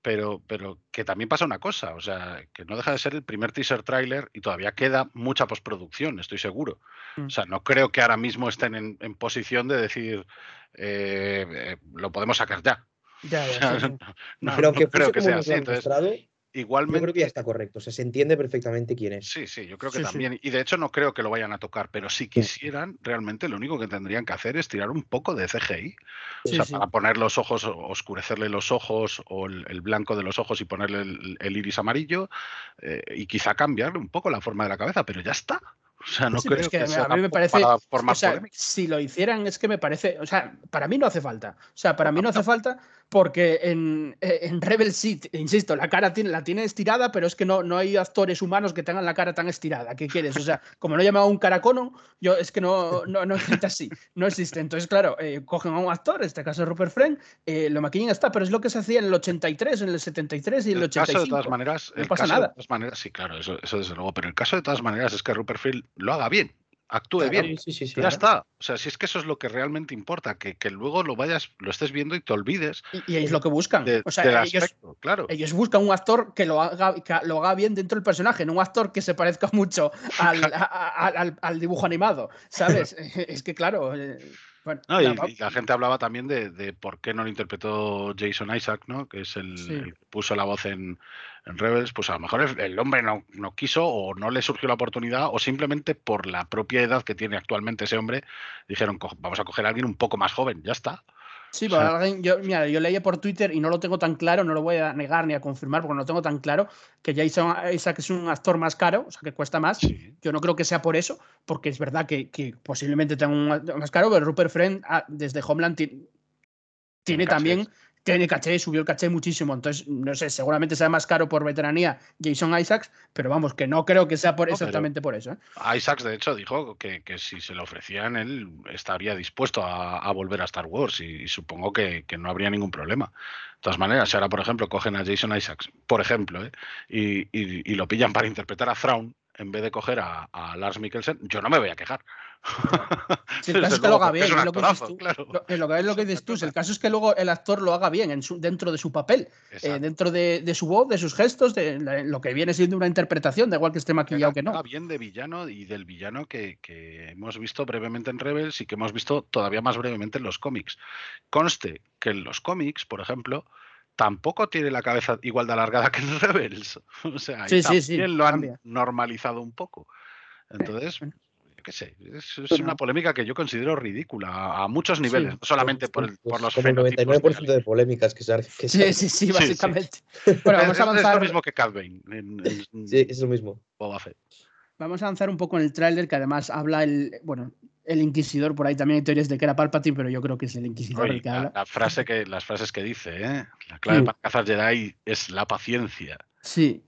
pero, pero que también pasa una cosa, o sea, que no deja de ser el primer teaser trailer y todavía queda mucha postproducción, estoy seguro. O mm. sea, no creo que ahora mismo estén en, posición de decir, eh, eh, lo podemos sacar ya. Ya, ya, no, creo que sea así. Entonces, Igualmente. Yo creo que ya está correcto, o sea, se entiende perfectamente quién es. Sí, sí, yo creo que también. Y de hecho no creo que lo vayan a tocar, pero si quisieran, realmente lo único que tendrían que hacer es tirar un poco de CGI. o sea, para poner los ojos, oscurecerle los ojos o el, blanco de los ojos y ponerle el, iris amarillo eh, y quizá cambiarle un poco la forma de la cabeza, pero ya está. O sea, no creo que, sea a mí me parece, o sea, si lo hicieran es que me parece, o sea, para mí no hace falta. O sea, para mí no hace falta porque en, en Rebel Seat, insisto, la cara tiene, la tiene estirada, pero es que no, no hay actores humanos que tengan la cara tan estirada. ¿Qué quieres? O sea, como no llamaba un caracono, yo es que no, no, no existe así, no existe. Entonces, claro, eh, cogen a un actor, en este caso Rupert Friend, eh, lo maquillan está, pero es lo que se hacía en el 83, en el 73 y en el, 85. Caso de todas maneras, no pasa nada. De todas maneras, sí, claro, eso, eso desde luego, pero el caso de todas maneras es que Rupert Friend lo haga bien actúe bien. ya está. O sea, si es que eso es lo que realmente importa, que, luego lo vayas, lo estés viendo y te olvides. Y, es lo que buscan. o sea, ellos, claro. ellos buscan un actor que lo haga, que lo haga bien dentro del personaje, no un actor que se parezca mucho al, dibujo animado. ¿Sabes? es que claro. Eh, y, la gente hablaba también de, por qué no lo interpretó Jason Isaac, ¿no? Que es el, que puso la voz en, Rebels. Pues a lo mejor el, hombre no, no, quiso o no le surgió la oportunidad o simplemente por la propia edad que tiene actualmente ese hombre, dijeron, vamos a coger a alguien un poco más joven, ya está. Sí, pero alguien, yo, mira, yo leí por Twitter y no lo tengo tan claro, no lo voy a negar ni a confirmar porque no lo tengo tan claro, que Jason Isaac es un actor más caro, o sea, que cuesta más. Yo no creo que sea por eso, porque es verdad que, posiblemente tenga un más caro, pero Rupert Friend ah, desde Homeland tiene también tiene caché, subió el caché muchísimo. Entonces, no sé, seguramente sea más caro por veteranía Jason Isaacs, pero vamos, que no creo que sea por exactamente por eso. ¿eh? Isaacs, de hecho, dijo que, si se lo ofrecían, él estaría dispuesto a, volver a Star Wars y, supongo que, no habría ningún problema. De todas maneras, si ahora, por ejemplo, cogen a Jason Isaacs, por ejemplo, ¿eh? y, lo pillan para interpretar a Thrawn, en vez de coger a, Lars Mikkelsen, yo no me voy a quejar. el caso es que lo haga bien, es lo que dices tú. Lo, es lo que dices tú. El caso es que luego el actor lo haga bien en su, dentro de su papel, eh, dentro de, su voz, de sus gestos, de, lo que viene siendo una interpretación, da igual que esté maquillado que, no. bien de villano y del villano que, que, hemos visto brevemente en Rebels y que hemos visto todavía más brevemente en los cómics. Conste que en los cómics, por ejemplo, tampoco tiene la cabeza igual de alargada que en Rebels. O sea, sí, también lo han normalizado un poco. Entonces, yo qué sé, es, una polémica que yo considero ridícula a muchos niveles, no solamente por, el, por los el 99% de polémicas que se, que Sí, sí, sí, básicamente. Bueno, vamos a avanzar. Es lo mismo que Cat sí, es lo mismo. Vamos a avanzar un poco en el tráiler que además habla el, bueno, el inquisidor, por ahí también hay teorías de que era Palpatine, pero yo creo que es el inquisidor el que habla. La, frase que, las frases que dice, ¿eh? la clave para cazar Jedi es la paciencia. Sí.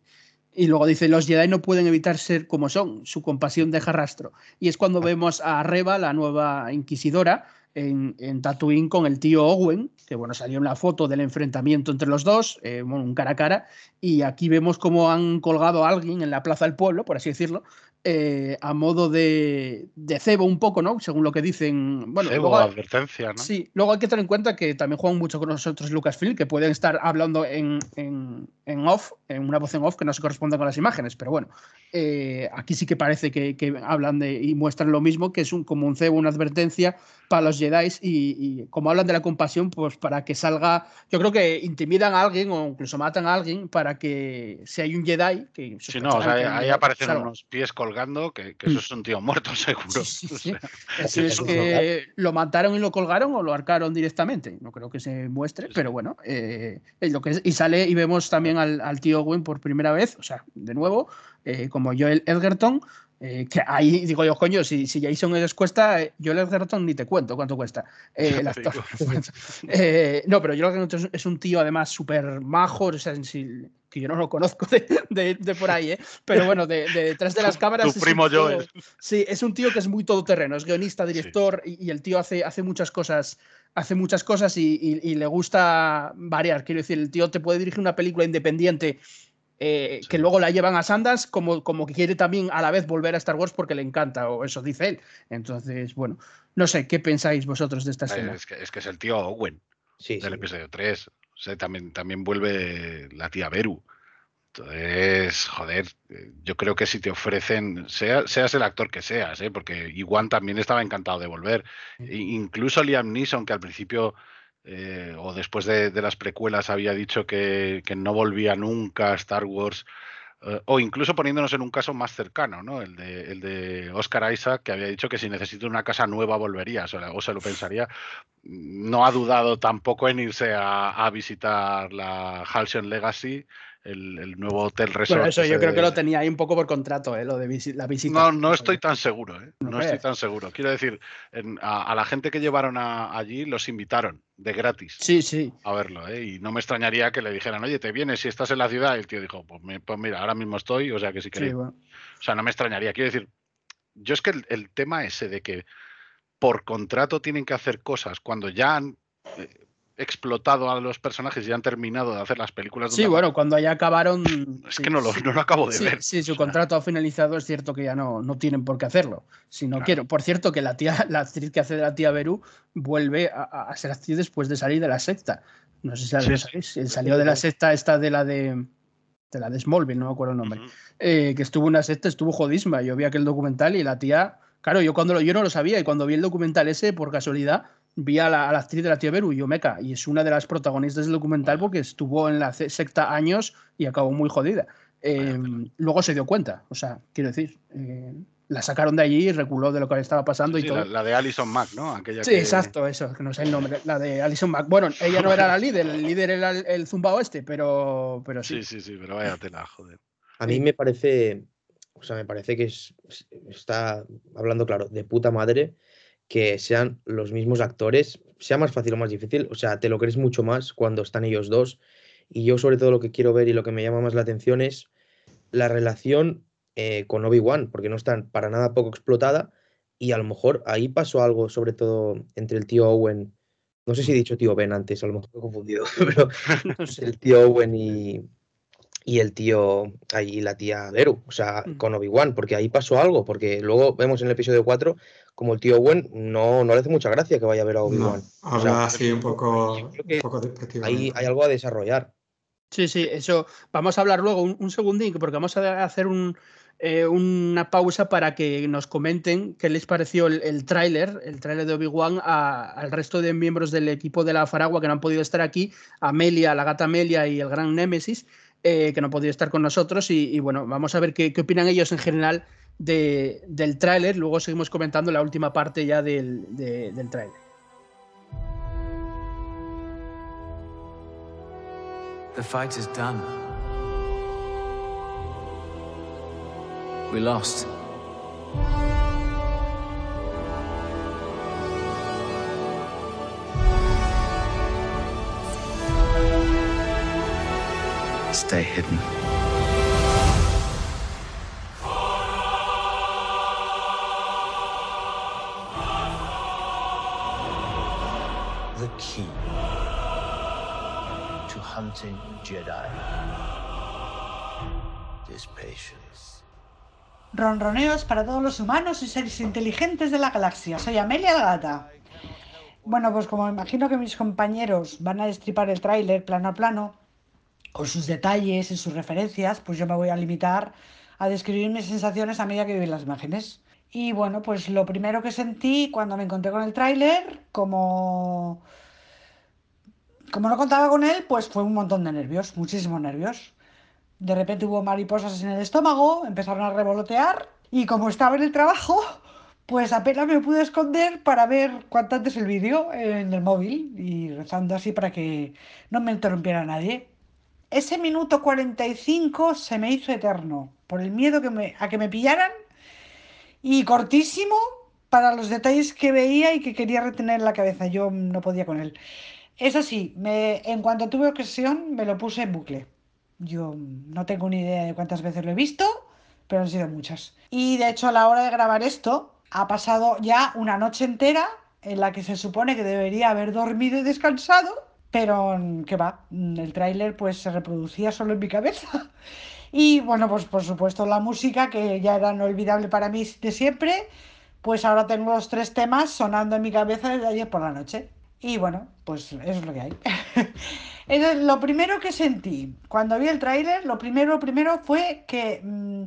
Y luego dice, los Jedi no pueden evitar ser como son, su compasión deja rastro. Y es cuando vemos a Reba, la nueva inquisidora, en, en, Tatooine con el tío Owen, que bueno, salió una foto del enfrentamiento entre los dos, eh, un cara a cara, y aquí vemos cómo han colgado a alguien en la plaza del pueblo, por así decirlo, eh, a modo de, cebo un poco, ¿no? Según lo que dicen. Bueno, cebo, advertencia, ¿no? Sí, luego hay que tener en cuenta que también juegan mucho con nosotros Lucasfilm, que pueden estar hablando en, en, off, en una voz en off que no se corresponde con las imágenes, pero bueno, eh, aquí sí que parece que, hablan de y muestran lo mismo, que es un, como un cebo, una advertencia para los Jedi y, como hablan de la compasión, pues para que salga, yo creo que intimidan a alguien o incluso matan a alguien para que si hay un Jedi, que... Si no, ahí aparecen unos pies colgados que, eso es un tío muerto, seguro. es que lo mataron y lo colgaron o lo arcaron directamente. No creo que se muestre, pero bueno, eh, lo que y sale y vemos también al, tío Gwen por primera vez, o sea, de nuevo, eh, como Joel Edgerton. Eh, que ahí digo yo, coño, si, si Jason les cuesta, eh, yo el Gerton ni te cuento cuánto cuesta eh, el actor. no, pero yo lo que es un tío además súper majo, o sea, que yo no lo conozco de, de, por ahí, ¿eh? pero bueno, de, detrás de las cámaras. Tu primo Joel. Sí, es un tío que es muy todoterreno, es guionista, director y, el tío hace, hace muchas cosas hace muchas cosas y, y, le gusta variar. Quiero decir, el tío te puede dirigir una película independiente eh, que luego la llevan a Sanders como, como que quiere también a la vez volver a Star Wars porque le encanta, o eso dice él. Entonces, bueno, no sé, ¿qué pensáis vosotros de esta escena? Es que es, el tío Owen del episodio 3. O también, también vuelve la tía Beru. Entonces, joder, yo creo que si te ofrecen, sea, seas el actor que seas, ¿eh? porque Iwan también estaba encantado de volver. incluso Liam Neeson, que al principio eh, o después de, las precuelas había dicho que, no volvía nunca a Star Wars, eh, o incluso poniéndonos en un caso más cercano, ¿no? El de, el de Oscar Isaac, que había dicho que si necesito una casa nueva volvería, o, se lo pensaría. No ha dudado tampoco en irse a, a visitar la Halcyon Legacy el, nuevo hotel resort. Bueno, eso yo creo que lo tenía ahí un poco por contrato, ¿eh? lo de la visita. No, no estoy tan seguro, ¿eh? no, estoy tan seguro. Quiero decir, a, la gente que llevaron allí los invitaron de gratis. Sí, sí. A verlo, ¿eh? Y no me extrañaría que le dijeran, oye, te vienes si estás en la ciudad. Y el tío dijo, pues, pues mira, ahora mismo estoy, o sea que si queréis. O sea, no me extrañaría. Quiero decir, yo es que el, tema ese de que por contrato tienen que hacer cosas cuando ya han eh, explotado a los personajes y han terminado de hacer las películas. Sí, bueno, cuando ya acabaron. Es que no lo, no lo, acabo de ver. Sí, su contrato ha finalizado, es cierto que ya no, no tienen por qué hacerlo. Si no quiero. Por cierto, que la tía, la actriz que hace de la tía Beru vuelve a, ser actriz después de salir de la secta. No sé si sabéis. Salió de la secta esta de la de. De la de Smallville, no me acuerdo el nombre. Eh, que estuvo una secta, estuvo jodisma. Yo vi aquel documental y la tía. Claro, yo cuando lo, yo no lo sabía y cuando vi el documental ese, por casualidad, vi a la, actriz de la tía Beru, Yomeka, y es una de las protagonistas del documental porque estuvo en la secta años y acabó muy jodida. Em, luego se dio cuenta, o sea, quiero decir, eh, la sacaron de allí y reculó de lo que estaba pasando y todo. La, de Alison Mack, ¿no? sí, exacto, eso, que no sé el nombre, la de Alison Mack. Bueno, ella no era la líder, el líder era el, zumbao este, pero, pero sí. Sí, sí, sí, pero vaya tela, joder. A mí me parece, o sea, me parece que está hablando claro, de puta madre que sean los mismos actores, sea más fácil o más difícil, o sea, te lo crees mucho más cuando están ellos dos. Y yo sobre todo lo que quiero ver y lo que me llama más la atención es la relación eh, con Obi-Wan, porque no están para nada poco explotada y a lo mejor ahí pasó algo, sobre todo entre el tío Owen, no sé si he dicho tío Ben antes, a lo mejor he confundido, pero el tío Owen y, y el tío, ahí la tía Beru, o sea, con Obi-Wan, porque ahí pasó algo, porque luego vemos en el episodio 4 como el tío Owen no, no le hace mucha gracia que vaya a ver a Obi-Wan. habla así un poco, Ahí hay algo a desarrollar. Sí, sí, eso. Vamos a hablar luego un, segundín, porque vamos a hacer eh, una pausa para que nos comenten qué les pareció el, tráiler, el tráiler de Obi-Wan al resto de miembros del equipo de la Faragua que no han podido estar aquí, Amelia, la gata Amelia y el gran Némesis, eh, que no han podido estar con nosotros. Y, bueno, vamos a ver qué, qué opinan ellos en general de, del tráiler, luego seguimos comentando la última parte ya del, de, del tráiler. Stay hidden. Jedi Ronroneos para todos los humanos y seres inteligentes de la galaxia. Soy Amelia la Gata. Bueno, pues como imagino que mis compañeros van a destripar el tráiler plano a plano, con sus detalles y sus referencias, pues yo me voy a limitar a describir mis sensaciones a medida que vi las imágenes. Y bueno, pues lo primero que sentí cuando me encontré con el tráiler, como como no contaba con él, pues fue un montón de nervios, muchísimos nervios. De repente hubo mariposas en el estómago, empezaron a revolotear y como estaba en el trabajo, pues apenas me pude esconder para ver cuánto antes el vídeo en el móvil y rezando así para que no me interrumpiera nadie. Ese minuto 45 se me hizo eterno por el miedo que me, a que me pillaran y cortísimo para los detalles que veía y que quería retener en la cabeza. Yo no podía con él. Eso sí, en cuanto tuve ocasión, me lo puse en bucle. Yo no tengo ni idea de cuántas veces lo he visto, pero han sido muchas. Y de hecho, a la hora de grabar esto, ha pasado ya una noche entera en la que se supone que debería haber dormido y descansado, pero que va, el tráiler pues se reproducía solo en mi cabeza. Y bueno, pues por supuesto la música, que ya era inolvidable para mí de siempre, pues ahora tengo los tres temas sonando en mi cabeza desde ayer por la noche. Y bueno, pues eso es lo que hay. Entonces, lo primero que sentí cuando vi el tráiler, lo primero, primero fue que, mm,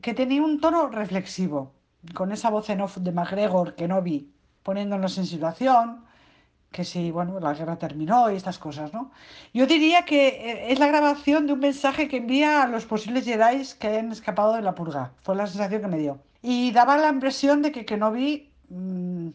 que tenía un tono reflexivo, con esa voz en off de McGregor que no vi, poniéndonos en situación, que si, bueno, la guerra terminó y estas cosas, ¿no? Yo diría que eh, es la grabación de un mensaje que envía a los posibles Jedi que hayan escapado de la purga. Fue la sensación que me dio. Y daba la impresión de que Kenobi mmm,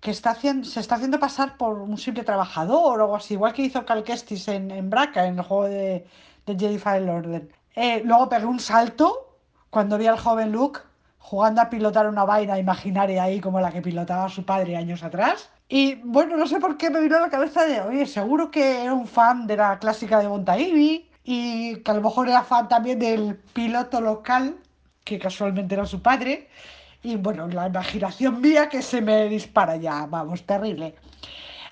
que está haciendo, se está haciendo pasar por un simple trabajador o algo así, igual que hizo Cal Kestis en, en Braca, en el juego de, de Jedi Fallen Order. Eh, luego pegué un salto cuando vi al joven Luke jugando a pilotar una vaina imaginaria ahí como la que pilotaba su padre años atrás. Y bueno, no sé por qué me vino a la cabeza de, oye, seguro que era un fan de la clásica de Montaigne y que a lo mejor era fan también del piloto local, que casualmente era su padre. Y bueno, la imaginación mía que se me dispara ya, vamos, terrible.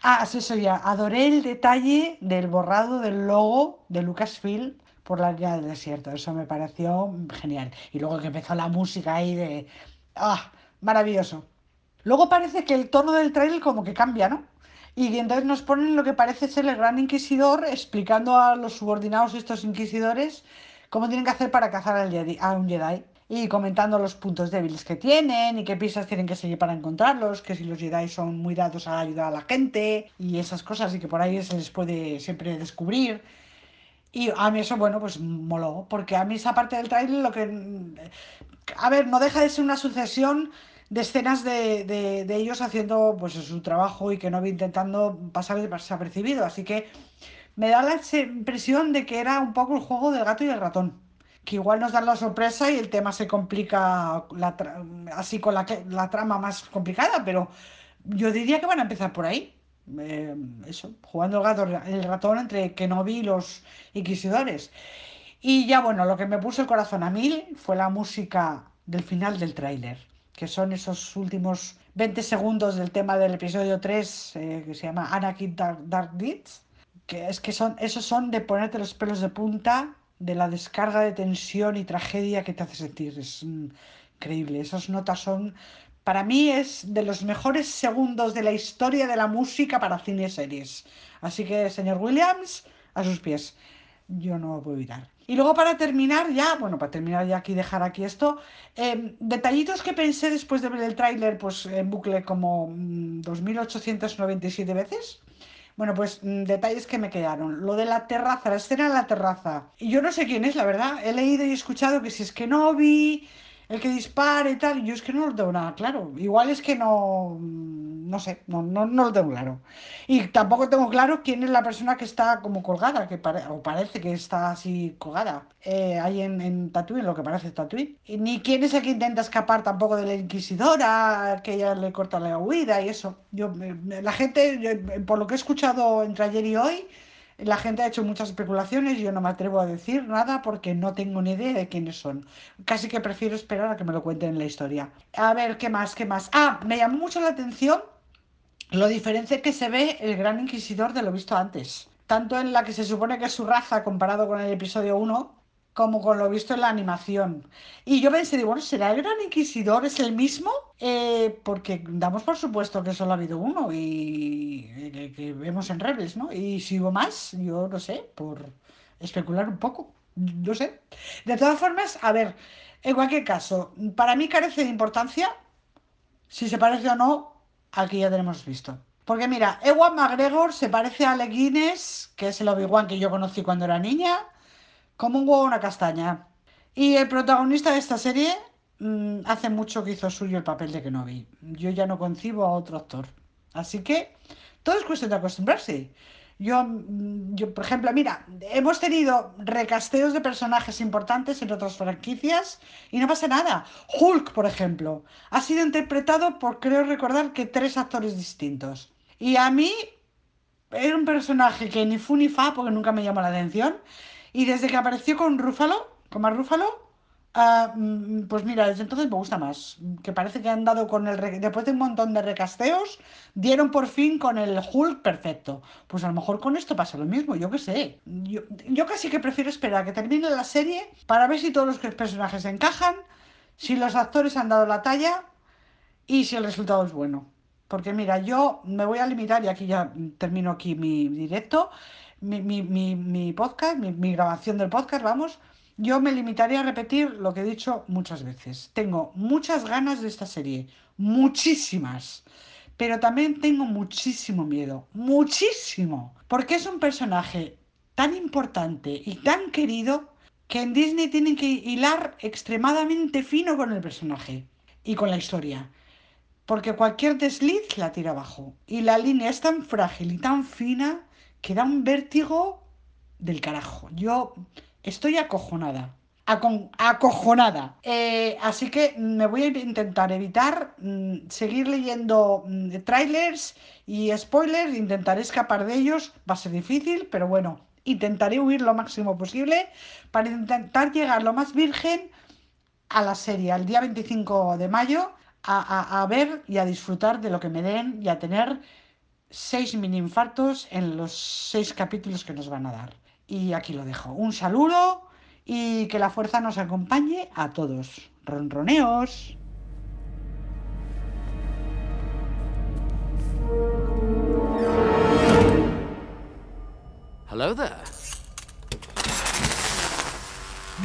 Ah, eso ya, adoré el detalle del borrado del logo de Lucasfilm por la línea del desierto, eso me pareció genial. Y luego que empezó la música ahí de... ¡Ah! Maravilloso. Luego parece que el tono del trailer como que cambia, ¿no? Y entonces nos ponen lo que parece ser el gran inquisidor explicando a los subordinados estos inquisidores cómo tienen que hacer para cazar al Jedi, a un Jedi y comentando los puntos débiles que tienen y qué pistas tienen que seguir para encontrarlos, que si los Jedi son muy dados a ayudar a la gente y esas cosas y que por ahí se les puede siempre descubrir. Y a mí eso, bueno, pues moló, porque a mí esa parte del trailer lo que... A ver, no deja de ser una sucesión de escenas de, de, ellos haciendo pues su trabajo y que no intentando pasar desapercibido. Así que me da la impresión de que era un poco el juego del gato y el ratón que igual nos dan la sorpresa y el tema se complica así con la, la, trama más complicada, pero yo diría que van a empezar por ahí. Eh, eso, jugando el gato, el ratón entre Kenobi y los inquisidores. Y ya bueno, lo que me puso el corazón a mil fue la música del final del tráiler, que son esos últimos 20 segundos del tema del episodio 3, eh, que se llama Anakin Dark, Dark Deeds, que es que son, esos son de ponerte los pelos de punta de la descarga de tensión y tragedia que te hace sentir. Es increíble. Esas notas son, para mí, es de los mejores segundos de la historia de la música para cine y series. Así que, señor Williams, a sus pies. Yo no puedo evitar. Y luego para terminar ya, bueno, para terminar ya aquí, dejar aquí esto, eh, detallitos que pensé después de ver el tráiler, pues en bucle como 2.897 veces. Bueno, pues mm, detalles que me quedaron. Lo de la terraza, la escena en la terraza. Y yo no sé quién es, la verdad. He leído y escuchado que si es que no vi el que dispare y tal, yo es que no lo tengo nada claro. Igual es que no, mm, no sé, no, no, no lo tengo claro. Y tampoco tengo claro quién es la persona que está como colgada, que o parece que está así colgada, eh, ahí en, en Tatooine, lo que parece Tatooine. Y ni quién es el que intenta escapar tampoco de la Inquisidora, que ella le corta la huida y eso. Yo, la gente, por lo que he escuchado entre ayer y hoy, la gente ha hecho muchas especulaciones yo no me atrevo a decir nada porque no tengo ni idea de quiénes son. Casi que prefiero esperar a que me lo cuenten en la historia. A ver, ¿qué más? ¿Qué más? Ah, me llamó mucho la atención lo diferente que se ve el Gran Inquisidor de lo visto antes. Tanto en la que se supone que es su raza comparado con el episodio 1, como con lo visto en la animación. Y yo pensé, digo, bueno, ¿será el Gran Inquisidor? ¿Es el mismo? Eh, porque damos por supuesto que solo ha habido uno y que, vemos en Rebels, ¿no? Y si hubo más, yo no sé, por especular un poco, no sé. De todas formas, a ver, en cualquier caso, para mí carece de importancia si se parece o no al que ya tenemos visto. Porque mira, Ewan McGregor se parece a Ale Guinness, que es el Obi-Wan que yo conocí cuando era niña como un huevo una castaña. Y el protagonista de esta serie mmm, hace mucho que hizo suyo el papel de Kenobi. Yo ya no concibo a otro actor. Así que todo es cuestión de acostumbrarse. Yo, mm, yo, por ejemplo, mira, hemos tenido recasteos de personajes importantes en otras franquicias y no pasa nada. Hulk, por ejemplo, ha sido interpretado por, creo recordar, que tres actores distintos. Y a mí era un personaje que ni fu ni fa, porque nunca me llamó la atención. Y desde que apareció con Rúfalo, con más Rúfalo, Ah, mm, pues mira, desde entonces me gusta más. Que parece que han dado con el. Después de un montón de recasteos, dieron por fin con el Hulk perfecto. Pues a lo mejor con esto pasa lo mismo, yo qué sé. Yo, yo casi que prefiero esperar a que termine la serie para ver si todos los personajes encajan, si los actores han dado la talla y si el resultado es bueno. Porque mira, yo me voy a limitar, y aquí ya termino aquí mi directo, mi, mi, mi, mi podcast, mi grabación del podcast, vamos yo me limitaría a repetir lo que he dicho muchas veces. Tengo muchas ganas de esta serie, muchísimas, pero también tengo muchísimo miedo, muchísimo, porque es un personaje tan importante y tan querido que en Disney tienen que hilar extremadamente fino con el personaje y con la historia. Porque cualquier desliz la tira abajo. Y la línea es tan frágil y tan fina que da un vértigo del carajo. Yo Estoy acojonada. acojonada. Eh, así que me voy a intentar evitar mm, seguir leyendo mm, trailers y spoilers. Intentaré escapar de ellos. Va a ser difícil, pero bueno, intentaré huir lo máximo posible para intentar llegar lo más virgen a la serie, el día 25 de mayo, a, ver y a disfrutar de lo que me den y a tener seis mini infartos en los seis capítulos que nos van a dar. Y aquí lo dejo. Un saludo y que la fuerza nos acompañe a todos. Ronroneos. Hello there.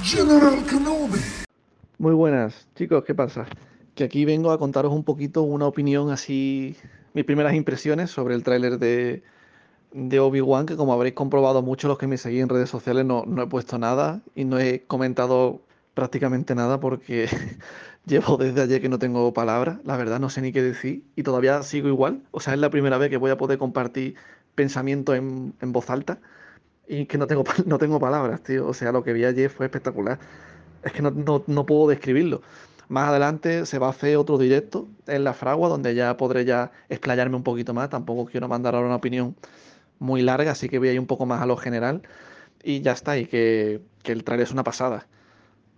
General Kenobi. Muy buenas, chicos, ¿qué pasa? Que aquí vengo a contaros un poquito una opinión así, mis primeras impresiones sobre el tráiler de de Obi-Wan, que como habréis comprobado muchos los que me seguís en redes sociales, no, no he puesto nada y no he comentado prácticamente nada porque llevo desde ayer que no tengo palabras, la verdad no sé ni qué decir y todavía sigo igual. O sea, es la primera vez que voy a poder compartir pensamiento en, en voz alta y que no tengo, no tengo palabras, tío. O sea, lo que vi ayer fue espectacular. Es que no, no, no puedo describirlo. Más adelante se va a hacer otro directo en la fragua donde ya podré ya explayarme un poquito más. Tampoco quiero mandar ahora una opinión muy larga, así que voy a ir un poco más a lo general y ya está, y que, el trailer es una pasada.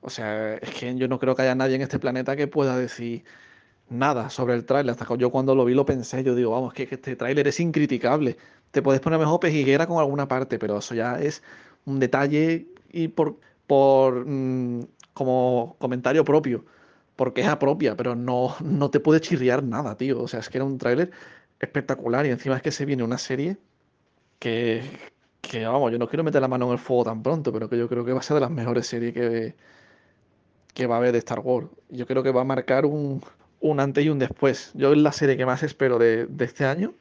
O sea, es que yo no creo que haya nadie en este planeta que pueda decir nada sobre el tráiler. Hasta yo cuando lo vi lo pensé, yo digo, vamos, que, este tráiler es incriticable. Te puedes poner mejor pejiguera con alguna parte, pero eso ya es un detalle y por, por mm, como comentario propio, porque es propia, pero no, no te puede chirriar nada, tío. O sea, es que era un tráiler espectacular y encima es que se viene una serie que, que, vamos, yo no quiero meter la mano en el fuego tan pronto, pero que yo creo que va a ser de las mejores series que, que va a haber de Star Wars. Yo creo que va a marcar un, un antes y un después. Yo es la serie que más espero de, de este año,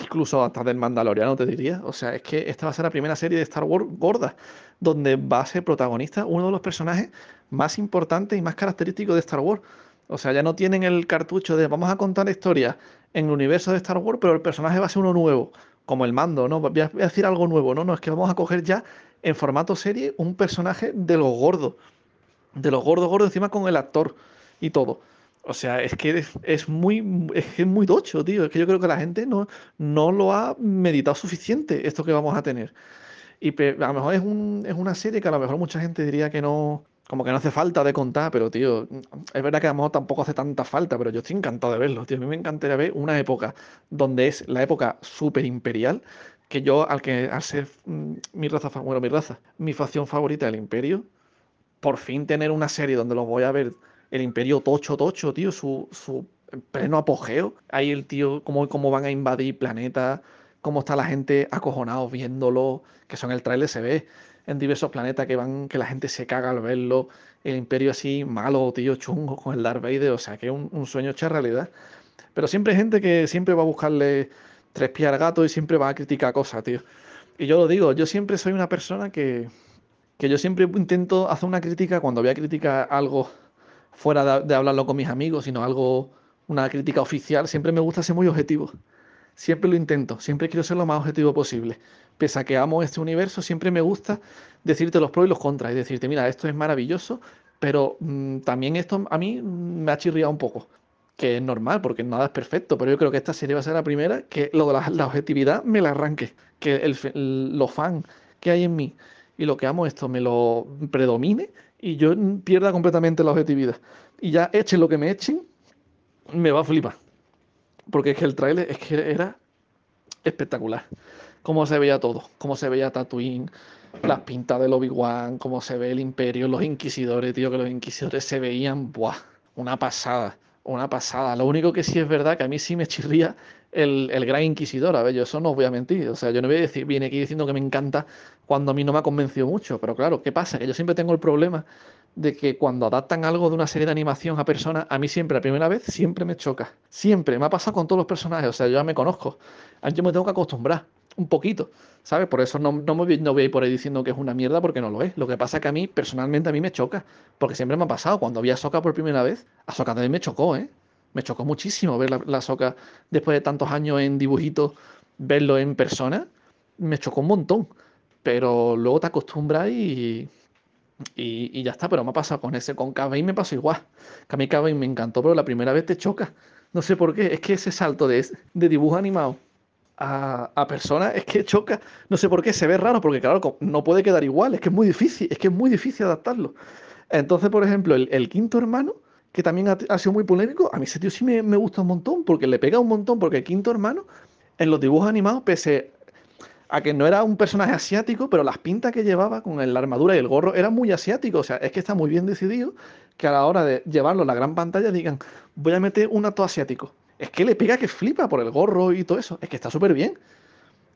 incluso hasta del Mandaloriano te diría. O sea, es que esta va a ser la primera serie de Star Wars gorda, donde va a ser protagonista uno de los personajes más importantes y más característicos de Star Wars. O sea, ya no tienen el cartucho de vamos a contar historias en el universo de Star Wars, pero el personaje va a ser uno nuevo como el mando, ¿no? Voy a, decir algo nuevo, ¿no? No, es que vamos a coger ya en formato serie un personaje de los gordos. De los gordos, gordos, encima con el actor y todo. O sea, es que es, muy, es, muy docho, tío. Es que yo creo que la gente no, no lo ha meditado suficiente esto que vamos a tener. Y a lo mejor es, un, es una serie que a lo mejor mucha gente diría que no, como que no hace falta de contar, pero tío, es verdad que a lo mejor tampoco hace tanta falta, pero yo estoy encantado de verlo, tío. A mí me encantaría ver una época donde es la época súper imperial, que yo, al que al ser mm, mi raza, bueno, mi raza, mi facción favorita, el imperio, por fin tener una serie donde los voy a ver el imperio tocho, tocho, tío, su, su pleno apogeo. Ahí el tío, cómo, cómo van a invadir planetas, cómo está la gente acojonado viéndolo, que son el trailer se ve en diversos planetas que van, que la gente se caga al verlo, el imperio así malo, tío, chungo, con el Darth Vader, o sea, que es un, sueño hecho realidad. Pero siempre hay gente que siempre va a buscarle tres pies al gato y siempre va a criticar cosas, tío. Y yo lo digo, yo siempre soy una persona que, que yo siempre intento hacer una crítica cuando voy a criticar algo fuera de, hablarlo con mis amigos, sino algo, una crítica oficial, siempre me gusta ser muy objetivo. Siempre lo intento, siempre quiero ser lo más objetivo posible. Pese a que amo este universo, siempre me gusta decirte los pros y los contras y decirte, mira, esto es maravilloso, pero mm, también esto a mí me ha chirriado un poco. Que es normal, porque nada es perfecto, pero yo creo que esta serie va a ser la primera que lo de la, objetividad me la arranque. Que el, lo fan que hay en mí y lo que amo esto me lo predomine y yo pierda completamente la objetividad. Y ya echen lo que me echen, me va a flipar. Porque es que el trailer es que era espectacular. Cómo se veía todo, cómo se veía Tatooine, las pintas del Obi-Wan, cómo se ve el Imperio, los Inquisidores, tío, que los Inquisidores se veían, ¡buah! Una pasada, una pasada. Lo único que sí es verdad que a mí sí me chirría el, el, Gran Inquisidor. A ver, yo eso no os voy a mentir. O sea, yo no voy a decir, viene aquí diciendo que me encanta cuando a mí no me ha convencido mucho. Pero claro, ¿qué pasa? Que yo siempre tengo el problema de que cuando adaptan algo de una serie de animación a personas, a mí siempre, la primera vez, siempre me choca. Siempre. Me ha pasado con todos los personajes. O sea, yo ya me conozco. Yo me tengo que acostumbrar un poquito. ¿Sabes? Por eso no, no, me voy, no voy a ir por ahí diciendo que es una mierda porque no lo es. Lo que pasa es que a mí, personalmente, a mí me choca. Porque siempre me ha pasado. Cuando vi a Soca por primera vez, a Soca también me chocó, ¿eh? Me chocó muchísimo ver la, la Soca después de tantos años en dibujitos, verlo en persona. Me chocó un montón. Pero luego te acostumbras y y, ya está, pero me ha pasado con ese, con y me pasó igual. Que a mí me encantó, pero la primera vez te choca. No sé por qué, es que ese salto de, de dibujo animado a, a personas es que choca. No sé por qué, se ve raro, porque claro, no puede quedar igual, es que es muy difícil, es que es muy difícil adaptarlo. Entonces, por ejemplo, el, quinto hermano, que también ha, sido muy polémico, a mí ese tío sí me, me gusta un montón, porque le pega un montón, porque el quinto hermano, en los dibujos animados, pese a que no era un personaje asiático, pero las pintas que llevaba con la armadura y el gorro eran muy asiáticos. O sea, es que está muy bien decidido que a la hora de llevarlo a la gran pantalla digan, voy a meter un acto asiático. Es que le pega que flipa por el gorro y todo eso. Es que está súper bien.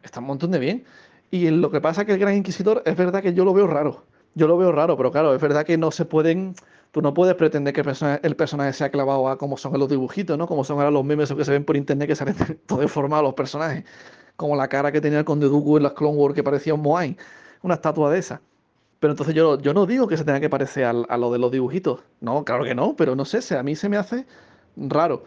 Está un montón de bien. Y lo que pasa que el Gran Inquisidor es verdad que yo lo veo raro. Yo lo veo raro, pero claro, es verdad que no se pueden. Tú no puedes pretender que el personaje, el sea clavado a como son los dibujitos, ¿no? Como son ahora los memes que se ven por internet que salen todo deformados los personajes como la cara que tenía el Conde Dooku en las Clone Wars, que parecía un Moai, una estatua de esa. Pero entonces yo, yo no digo que se tenga que parecer a, lo de los dibujitos. No, claro que no, pero no sé, a mí se me hace raro.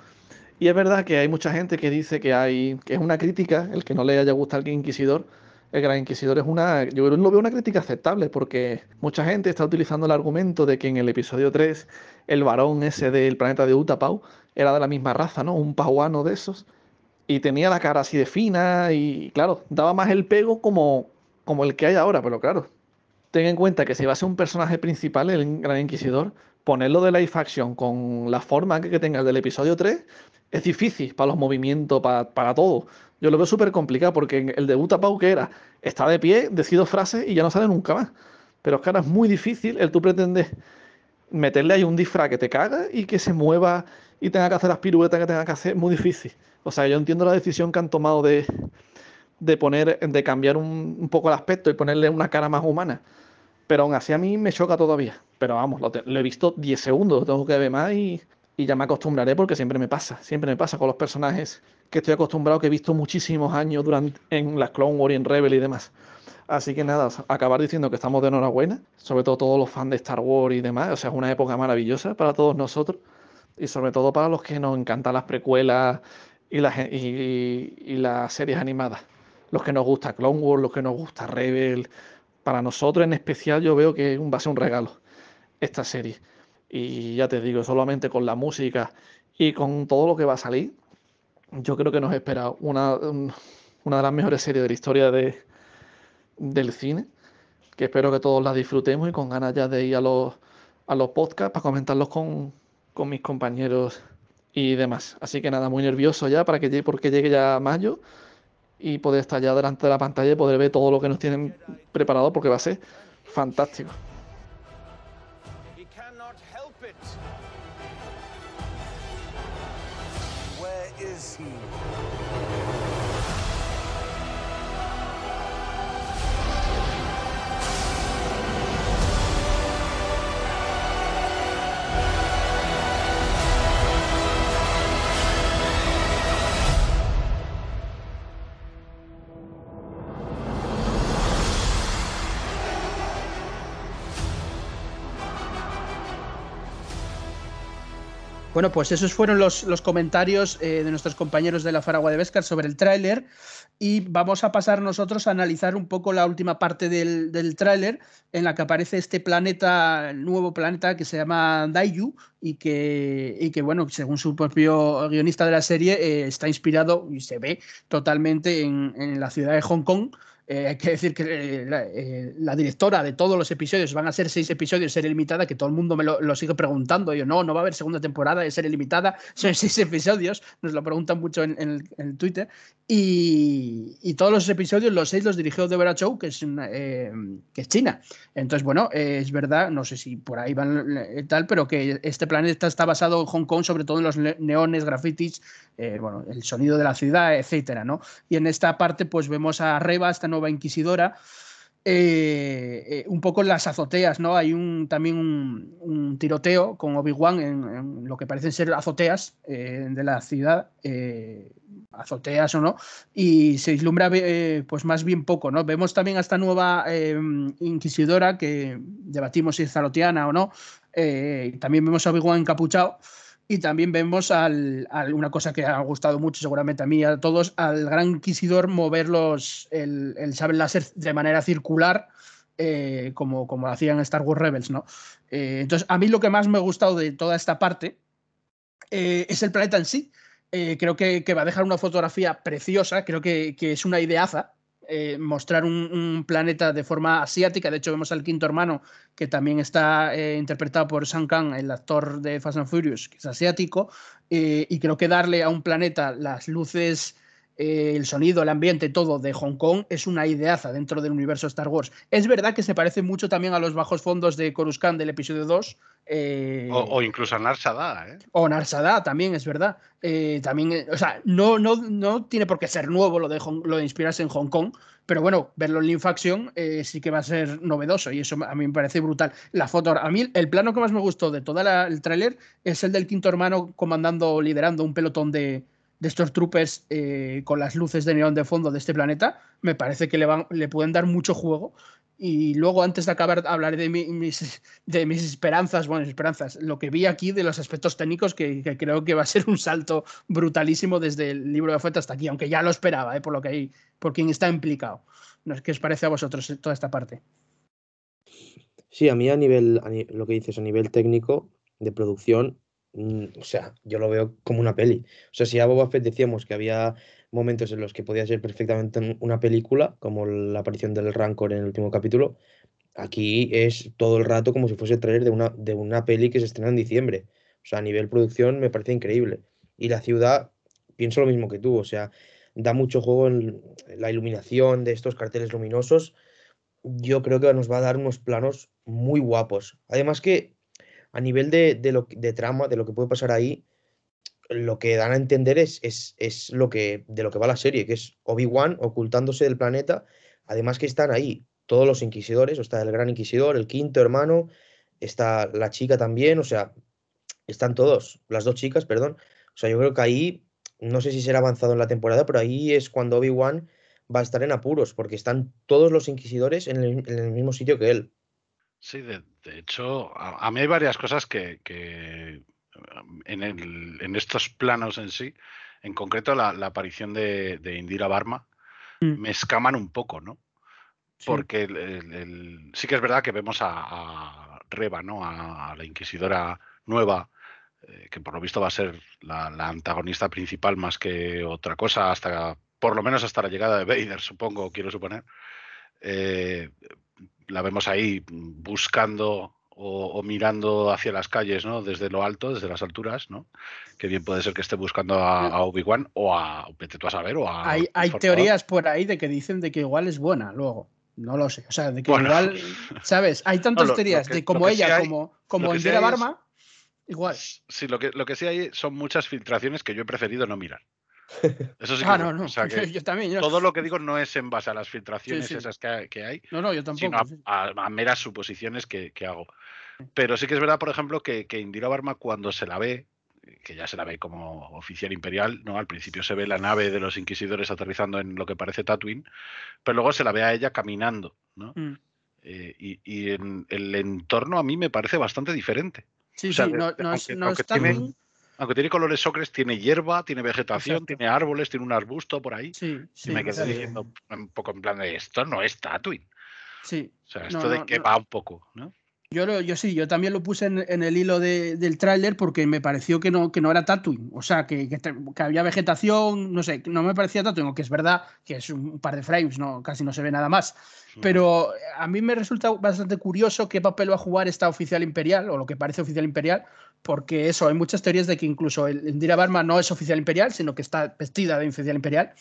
Y es verdad que hay mucha gente que dice que hay que es una crítica, el que no le haya gustado el Inquisidor, el Gran Inquisidor es una, yo lo veo una crítica aceptable porque mucha gente está utilizando el argumento de que en el episodio 3 el varón ese del planeta de Utapau era de la misma raza, ¿no? Un pauano de esos y tenía la cara así de fina y claro, daba más el pego como, como el que hay ahora, pero claro, ten en cuenta que si va a ser un personaje principal, el Gran Inquisidor, ponerlo de live action con la forma que, tenga el del episodio 3 es difícil para los movimientos, para, para todo. Yo lo veo súper complicado porque el de Utapau que era, está de pie, decido frases y ya no sale nunca más. Pero es que ahora es muy difícil el tú pretendes meterle ahí un disfraz que te caga y que se mueva y tenga que hacer las piruetas que tenga que hacer, muy difícil. O sea, yo entiendo la decisión que han tomado de, de poner, de cambiar un, poco el aspecto y ponerle una cara más humana. Pero aún así a mí me choca todavía. Pero vamos, lo, he visto 10 segundos, lo tengo que ver más y, y, ya me acostumbraré porque siempre me pasa. Siempre me pasa con los personajes que estoy acostumbrado, que he visto muchísimos años durante, en las Clone Wars y en Rebel y demás. Así que nada, acabar diciendo que estamos de enhorabuena, sobre todo todos los fans de Star Wars y demás. O sea, es una época maravillosa para todos nosotros y sobre todo para los que nos encantan las precuelas y las, y, las series animadas. Los que nos gusta Clone Wars, los que nos gusta Rebel. Para nosotros en especial yo veo que va a ser un regalo esta serie. Y ya te digo, solamente con la música y con todo lo que va a salir, yo creo que nos espera una, una de las mejores series de la historia de, del cine, que espero que todos la disfrutemos y con ganas ya de ir a los, a los podcasts para comentarlos con, con mis compañeros y demás. Así que nada, muy nervioso ya para que llegue, porque llegue ya mayo y poder estar ya delante de la pantalla y poder ver todo lo que nos tienen preparado porque va a ser fantástico. Bueno, pues esos fueron los, los comentarios eh, de nuestros compañeros de la Faragua de Vescar sobre el tráiler y vamos a pasar nosotros a analizar un poco la última parte del, del tráiler en la que aparece este planeta, el nuevo planeta que se llama Daiju y que, y que bueno, según su propio guionista de la serie, eh, está inspirado y se ve totalmente en, en la ciudad de Hong Kong. Eh, hay que decir que eh, la, eh, la, directora de todos los episodios van a ser seis episodios, serie limitada, que todo el mundo me lo, lo, sigue preguntando. Yo, no, no va a haber segunda temporada de serie limitada, son seis episodios, nos lo preguntan mucho en, en, en Twitter. Y, y, todos los episodios, los seis, los dirigió Deborah Chow, que es, una, que es China. Entonces, bueno, es verdad, no sé si por ahí van tal, pero que este planeta está basado en Hong Kong, sobre todo en los neones, grafitis, bueno, el sonido de la ciudad, etcétera, ¿no? Y en esta parte, pues vemos a Reba, esta nueva inquisidora, eh, eh, un poco en las azoteas, ¿no? Hay un, también un, tiroteo con Obi-Wan en, en, lo que parecen ser azoteas eh, de la ciudad, azoteas o no, y se vislumbra eh, pues más bien poco, ¿no? Vemos también a esta nueva inquisidora que debatimos si es zalotiana o no, también vemos a Obi-Wan encapuchado. Y también vemos al, una cosa que ha gustado mucho, seguramente a mí y a todos, al gran inquisidor mover los, el, el sable láser de manera circular, eh, como, como hacían Star Wars Rebels. ¿no? Eh, entonces, a mí lo que más me ha gustado de toda esta parte eh, es el planeta en sí. creo que, que, va a dejar una fotografía preciosa, creo que, que es una ideaza eh, mostrar un, planeta de forma asiática. De hecho, vemos al quinto hermano, que también está eh, interpretado por Shang Kang, el actor de Fast and Furious, que es asiático. Eh, y creo que darle a un planeta las luces, eh, el sonido, el ambiente, todo de Hong Kong es una ideaza dentro del universo Star Wars. Es verdad que se parece mucho también a los bajos fondos de Coruscant del episodio 2. Eh, o, o, incluso a Nar Shaddaa, ¿eh? O Nar Shaddaa también, es verdad. Eh, también, o sea, no, no, no tiene por qué ser nuevo lo de, Hong, lo de inspirarse en Hong Kong, pero bueno, verlo en Lean Faction eh, sí que va a ser novedoso y eso a mí me parece brutal. La foto, a mí el plano que más me gustó de todo el tráiler es el del quinto hermano comandando, liderando un pelotón de, de estos troopers eh, con las luces de neón de fondo de este planeta, me parece que le, van, le pueden dar mucho juego. Y luego, antes de acabar, hablaré de, mi, mis, de mis esperanzas, bueno, esperanzas, lo que vi aquí de los aspectos técnicos, que, creo que va a ser un salto brutalísimo desde el libro de Fuente hasta aquí, aunque ya lo esperaba, ¿eh? por lo que hay, por quien está implicado. ¿Qué os parece a vosotros toda esta parte? Sí, a mí a nivel, lo que dices, a nivel técnico de producción, o sea, yo lo veo como una peli. O sea, si a Boba Fett decíamos que había momentos en los que podía ser perfectamente una película, como la aparición del Rancor en el último capítulo, aquí es todo el rato como si fuese trailer de una, de una peli que se estrena en diciembre. O sea, a nivel producción me parece increíble. Y la ciudad, pienso lo mismo que tú, o sea, da mucho juego en la iluminación de estos carteles luminosos. Yo creo que nos va a dar unos planos muy guapos. Además que a nivel de, de, lo, de trama, de lo que puede pasar ahí, lo que dan a entender es, es, es lo que, de lo que va la serie, que es Obi-Wan ocultándose del planeta. Además que están ahí todos los inquisidores, o está el gran inquisidor, el quinto hermano, está la chica también, o sea, están todos, las dos chicas, perdón. O sea, yo creo que ahí, no sé si será avanzado en la temporada, pero ahí es cuando Obi-Wan va a estar en apuros, porque están todos los inquisidores en el, en el mismo sitio que él. Sí, de, de hecho, a, a, mí hay varias cosas que, que en, el, en, estos planos en sí, en concreto la, la aparición de, de, Indira Barma, mm. me escaman un poco, ¿no? Sí. Porque el, el, sí que es verdad que vemos a, a Reba, ¿no? A, a, la inquisidora nueva, eh, que por lo visto va a ser la, la, antagonista principal más que otra cosa, hasta por lo menos hasta la llegada de Vader, supongo, quiero suponer. Eh, la vemos ahí buscando o, o, mirando hacia las calles, ¿no? Desde lo alto, desde las alturas, ¿no? Que bien puede ser que esté buscando a, a Obi-Wan o a, vete tú a saber, o a... Hay, hay teorías por ahí de que dicen de que igual es buena luego. No lo sé. O sea, de que bueno. igual, ¿sabes? Hay tantas no, lo, teorías lo que, de como ella, sí hay, como, como Indira sí Barma, igual. Sí, lo que, lo que sí hay son muchas filtraciones que yo he preferido no mirar. Eso sí ah, no, no. O sea que yo también. Yo... Todo lo que digo no es en base a las filtraciones sí, sí. esas que, que, hay. No, no, yo tampoco. Sino a, a, a meras suposiciones que, que, hago. Pero sí que es verdad, por ejemplo, que, que Indira Barma cuando se la ve, que ya se la ve como oficial imperial, ¿no? Al principio se ve la nave de los inquisidores aterrizando en lo que parece Tatooine, pero luego se la ve a ella caminando, ¿no? Mm. Eh, y, y en el entorno a mí me parece bastante diferente. Sí, o sea, sí, no, no, es, no es tan... Tiene Aunque tiene colores ocres, tiene hierba, tiene vegetación, Exacto. tiene árboles, tiene un arbusto por ahí. Sí, y sí, me quedé diciendo un poco en plan de esto no es Tatooine. Sí. O sea, No, esto de no, que no. va un poco, ¿no? Yo, lo- yo sí, yo también lo puse en, en el hilo de- del tráiler porque me pareció que no, que no era Tatooine. O sea, que, que que había vegetación, no sé, que no me parecía Tatooine, aunque es verdad que es un par de frames, no, casi no se ve nada más. Pero a mí me resulta bastante curioso qué papel va a jugar esta oficial imperial, o lo que parece oficial imperial, porque eso, hay muchas teorías de que incluso el Indira Barma no es oficial imperial, sino que está vestida de oficial imperial.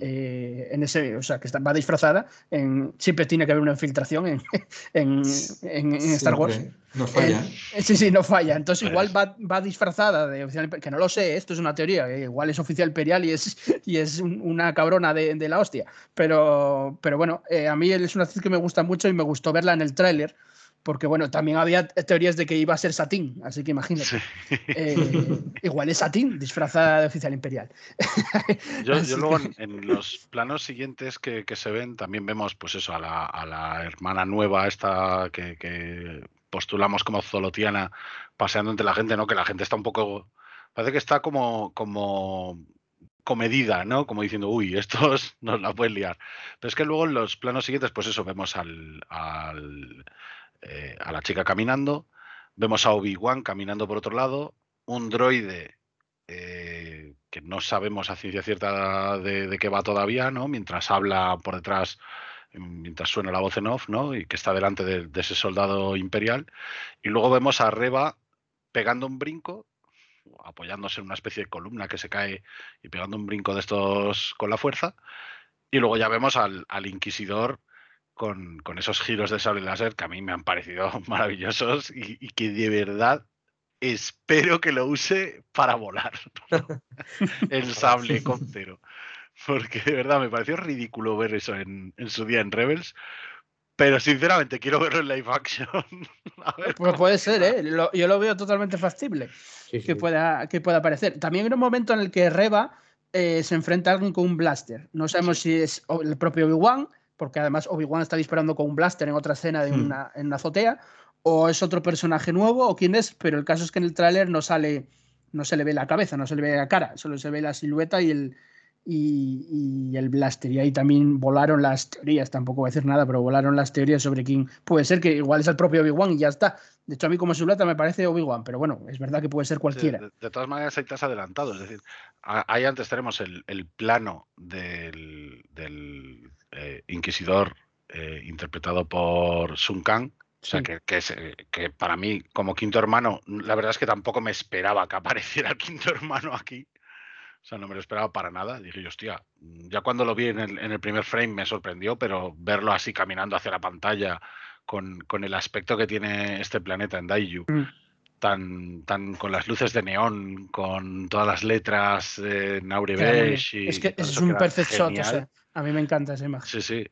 eh, en ese, o sea, que está, va disfrazada. En, siempre tiene que haber una infiltración en, en, en- en Star Wars. No falla. Eh, sí, sí, no falla. Entonces, igual va, va disfrazada de oficial imperial, que no lo sé, esto es una teoría, que igual es oficial imperial y es, y es un- una cabrona de, de la hostia. Pero, pero bueno, eh, a mí es una actriz que me gusta mucho y me gustó verla en el tráiler, porque bueno, también había teorías de que iba a ser Satín, así que imagínate. Sí. Eh, igual es Satín disfrazada de oficial imperial. Yo, luego en los planos siguientes que, que se ven también vemos pues eso a la, a la hermana nueva esta que, que postulamos como zolotiana paseando entre la gente, ¿no? Que la gente está un poco parece que está como como comedida, ¿no? Como diciendo, uy, estos nos la pueden liar. Pero es que luego en los planos siguientes, pues eso, vemos al, al, eh, a la chica caminando, vemos a Obi-Wan caminando por otro lado, un droide eh, que no sabemos a ciencia cierta de, qué va todavía, ¿no? Mientras habla por detrás, mm, mientras suena la voz en off, ¿no? Y que está delante de, de ese soldado imperial. Y luego vemos a Reba pegando un brinco, apoyándose en una especie de columna que se cae y pegando un brinco de estos con la fuerza. Y luego ya vemos al, al inquisidor con, con esos giros de sable láser que a mí me han parecido maravillosos y, y que de verdad espero que lo use para volar el sable con cero. Porque de verdad me pareció ridículo ver eso en, en su día en Rebels. Pero sinceramente quiero verlo en live action. A ver Pues puede ser. ¿eh? Lo- yo lo veo totalmente factible. Sí, que sí. pueda, que pueda aparecer. También hay un momento en el que Reba eh, se enfrenta a alguien con un blaster. No sabemos si es el propio Obi-Wan, porque además Obi-Wan está disparando con un blaster en otra escena de Hmm. una, en una azotea, o es otro personaje nuevo, o quién es, pero el caso es que en el tráiler no sale, no se le ve la cabeza, no se le ve la cara, solo se ve la silueta y el, y, y el blaster. Y ahí también volaron las teorías, tampoco voy a decir nada, pero volaron las teorías sobre quién puede ser, que igual es el propio Obi-Wan y ya está. De hecho, a mí como silueta me parece Obi-Wan, pero bueno, es verdad que puede ser Sí, cualquiera. De, de todas maneras, ahí te has adelantado. Es decir, ahí antes tenemos el, el plano del, del, eh, Inquisidor eh, interpretado por Sun Kang. O sea, Sí. que, que, es, eh, que para mí, como quinto hermano, la verdad es que tampoco me esperaba que apareciera el quinto hermano aquí. O sea, no me lo esperaba para nada. Dije yo, hostia, ya cuando lo vi en el, en el primer frame me sorprendió, pero verlo así caminando hacia la pantalla con, con el aspecto que tiene este planeta en Daiju, Mm. tan, tan con las luces de neón, con todas las letras eh, en Aure. Beige y es que es un perfect shot, o sea, a mí me encanta esa imagen. Sí, sí.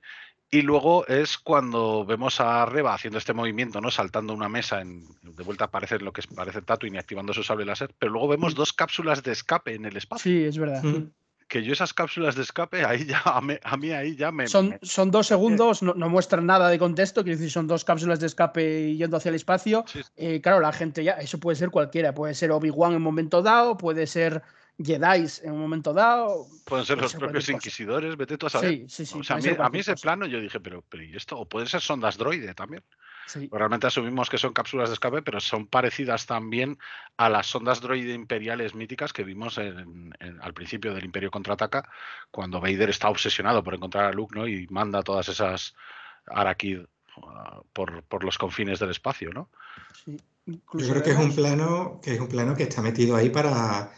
Y luego es cuando vemos a Reba haciendo este movimiento, ¿no? Saltando una mesa, en, de vuelta aparece lo que es- parece Tatooine y activando su sable láser, pero luego vemos dos cápsulas de escape en el espacio. Sí, es verdad. Mm. Que yo esas cápsulas de escape, ahí ya, a mí, a mí ahí ya me... Son, me- son dos segundos, no, no muestran nada de contexto, quiero decir, son dos cápsulas de escape yendo hacia el espacio. sí, Eh, claro, la gente ya, eso puede ser cualquiera, puede ser Obi-Wan en momento dado, puede ser Jedi en un momento dado. pueden ser puede los propios inquisidores, vete tú a saber. Sí, sí, sí. o sea, a mí, a ese cosa. plano yo dije, pero, pero ¿y esto? O pueden ser sondas droide también. Sí. Pues Realmente asumimos que son cápsulas de escape, pero son parecidas también a las sondas droide imperiales míticas que vimos en- en- al principio del Imperio Contraataca, cuando Vader está obsesionado por encontrar a Luke ¿no? y manda todas esas Arakid ah, por, por los confines del espacio. ¿no? sí. Yo creo que es un plano que es un plano que está metido ahí para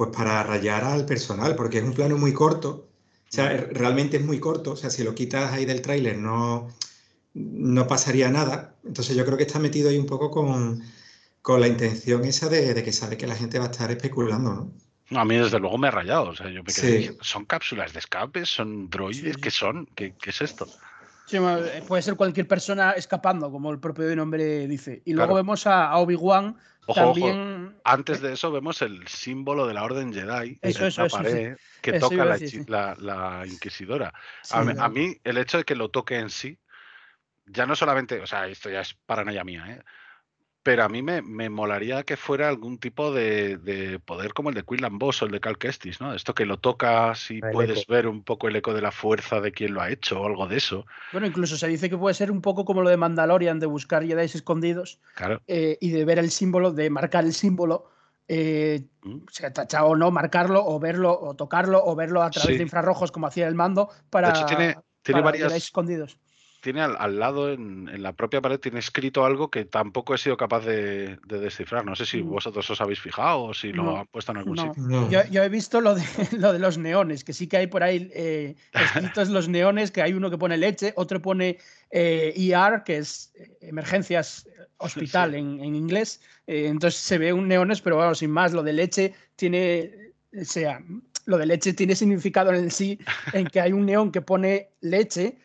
pues para rayar al personal, porque es un plano muy corto. O sea, realmente es muy corto. O sea, si lo quitas ahí del tráiler no, no pasaría nada. Entonces yo creo que está metido ahí un poco con, con la intención esa de, de que sabe que la gente va a estar especulando, ¿no? No, A mí desde luego me ha rayado. O sea, yo me quedé Sí. diciendo, ¿son cápsulas de escape? ¿Son droides? Sí, ¿Qué son? ¿Qué, qué es esto? Sí, eh, puede ser cualquier persona escapando, como el propio nombre dice. Y luego Claro. vemos a, Obi-Wan Ojo, ojo. también. Antes de eso vemos el símbolo de la Orden Jedi Eso, en eso, sí. pared que Eso toca la, decir, chi- sí. la- la inquisidora. Sí, A, a mí el hecho de que lo toque en sí, ya no solamente, o sea, esto ya es paranoia mía, ¿eh? Pero a mí me, me molaría que fuera algún tipo de, de poder como el de Quinlan Boss o el de Cal Kestis, ¿no? Esto que lo tocas y el puedes eco. ver un poco el eco de la fuerza de quien lo ha hecho o algo de eso. Bueno, incluso se dice que puede ser un poco como lo de Mandalorian, de buscar Jedi escondidos Claro. eh, y de ver el símbolo, de marcar el símbolo, eh, Mm. sea tachado o no, marcarlo o verlo o tocarlo o verlo a través Sí. de infrarrojos como hacía el mando para, De hecho, tiene, tiene para Jedi escondidos. Tiene al, al lado, en, en la propia pared, tiene escrito algo que tampoco he sido capaz de, de descifrar. No sé si Mm. vosotros os habéis fijado o si lo No, han puesto en algún no. sitio. No. Yo, yo he visto lo de, lo de los neones, que sí que hay por ahí eh, escritos los neones, que hay uno que pone leche, otro pone eh, ER, que es eh, emergencias eh, hospital Sí. en, en inglés. Eh, entonces se ve un neones, pero bueno, sin más, lo de leche tiene, o sea, lo de leche tiene significado en el sí, en que hay un neón que pone leche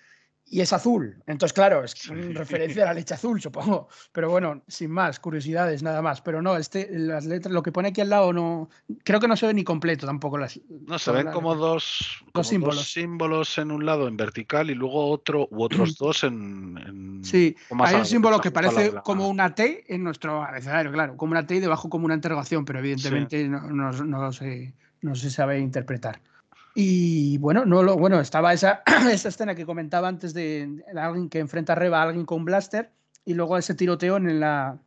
y es azul. Entonces, claro, es Sí. referencia a la leche azul, supongo. Pero bueno, sin más, curiosidades, nada más. Pero no, este, las letras, lo que pone aquí al lado no. Creo que no se ve ni completo tampoco las. No, se ven como dos, como dos símbolos. símbolos en un lado en vertical y luego otro u otros dos en. en- Sí, hay un símbolo que parece la- como una T en nuestro abecedario, claro, como una T y debajo como una interrogación, pero evidentemente no, no- no se, no se sabe interpretar. Y bueno, no lo, bueno, estaba esa, esa escena que comentaba antes de, alguien que enfrenta a Reba a alguien con un blaster y luego ese tiroteo en la,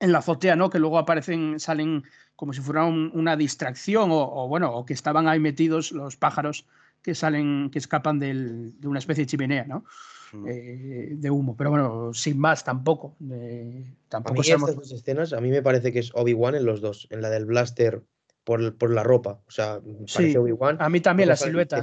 en la azotea, ¿no? Que luego aparecen, salen como si fuera un- una distracción o, o, bueno, o que estaban ahí metidos los pájaros que salen, que escapan del- de una especie de chimenea, ¿no? Mm. eh, de humo. Pero bueno, sin más tampoco. eh, A tampoco mí sabemos. estas dos escenas, a mí me parece que es Obi-Wan en los dos, en la del blaster por, por la ropa. O sea, Sí, Obi-Wan. A mí también la silueta.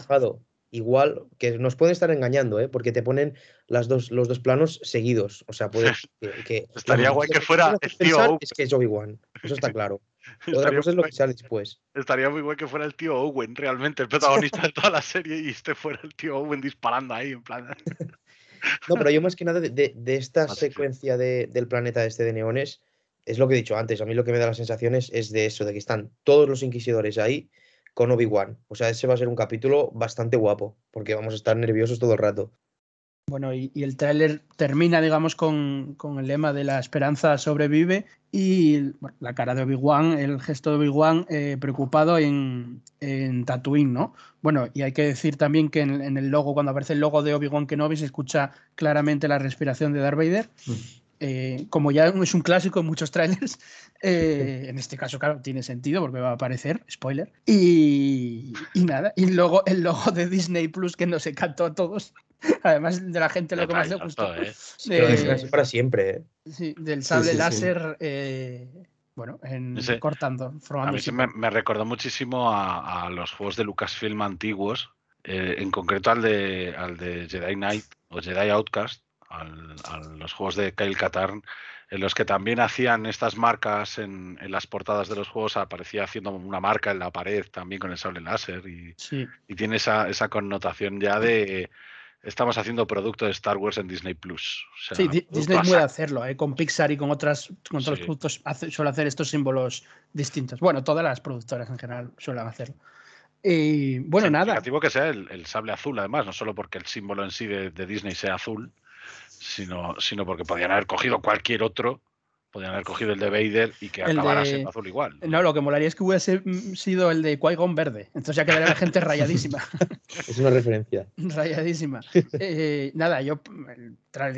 Igual, que nos pueden estar engañando, ¿eh? porque te ponen las dos, los dos planos seguidos. O sea, que, que- Estaría guay que que fuera el tío Owen. Es que es Obi-Wan, eso está claro. Otra Estaría cosa es lo que sale después. Estaría muy guay que fuera el tío Owen, realmente, el protagonista de toda la serie, y este fuera el tío Owen disparando ahí, en plan. No, pero yo más que nada de, de- de esta Vale, sí. secuencia de- del planeta este de neones, es lo que he dicho antes, a mí lo que me da las sensaciones es de eso, de que están todos los inquisidores ahí con Obi-Wan. O sea, ese va a ser un capítulo bastante guapo, porque vamos a estar nerviosos todo el rato. Bueno, y, y el tráiler termina, digamos, con, con el lema de la esperanza sobrevive y bueno, la cara de Obi-Wan, el gesto de Obi-Wan eh, preocupado en, en Tatooine, ¿no? Bueno, y hay que decir también que en, en el logo, cuando aparece el logo de Obi-Wan Kenobi, se escucha claramente la respiración de Darth Vader. Mm. Eh, como ya es un clásico en muchos trailers, eh, en este caso, claro, tiene sentido porque va a aparecer, spoiler. Y, y nada, y luego el logo de Disney Plus que nos encantó a todos. Además de la gente lo que más le gustó. ¿eh? De- para siempre, ¿eh? sí, del sable sí, sí. láser, eh, bueno, en, Ese- cortando, A formando mí sí me, me recordó muchísimo a, a los juegos de Lucasfilm antiguos, eh, en concreto al de, al de Jedi Knight o Jedi Outcast, al- a los juegos de Kyle Katarn, en los que también hacían estas marcas en, en las portadas de los juegos, aparecía haciendo una marca en la pared también con el sable láser y, Sí, y tiene esa, esa connotación ya de estamos haciendo producto de Star Wars en Disney Plus. O sea, sí, Disney puede hacerlo, eh, con Pixar y con, otras, con otros Sí. productos hace- suele hacer estos símbolos distintos. Bueno, todas las productoras en general suelen hacerlo. Y bueno, nada. Significativo que sea el, el sable azul, además, no solo porque el símbolo en sí de, de Disney sea azul, sino, sino porque podían haber cogido cualquier otro, podían haber cogido el de Vader y que El acabara de- siendo azul igual. No, lo que molaría es que hubiese sido el de Qui-Gon verde. Entonces ya quedaría la gente rayadísima. Es una referencia. rayadísima. Eh, nada, yo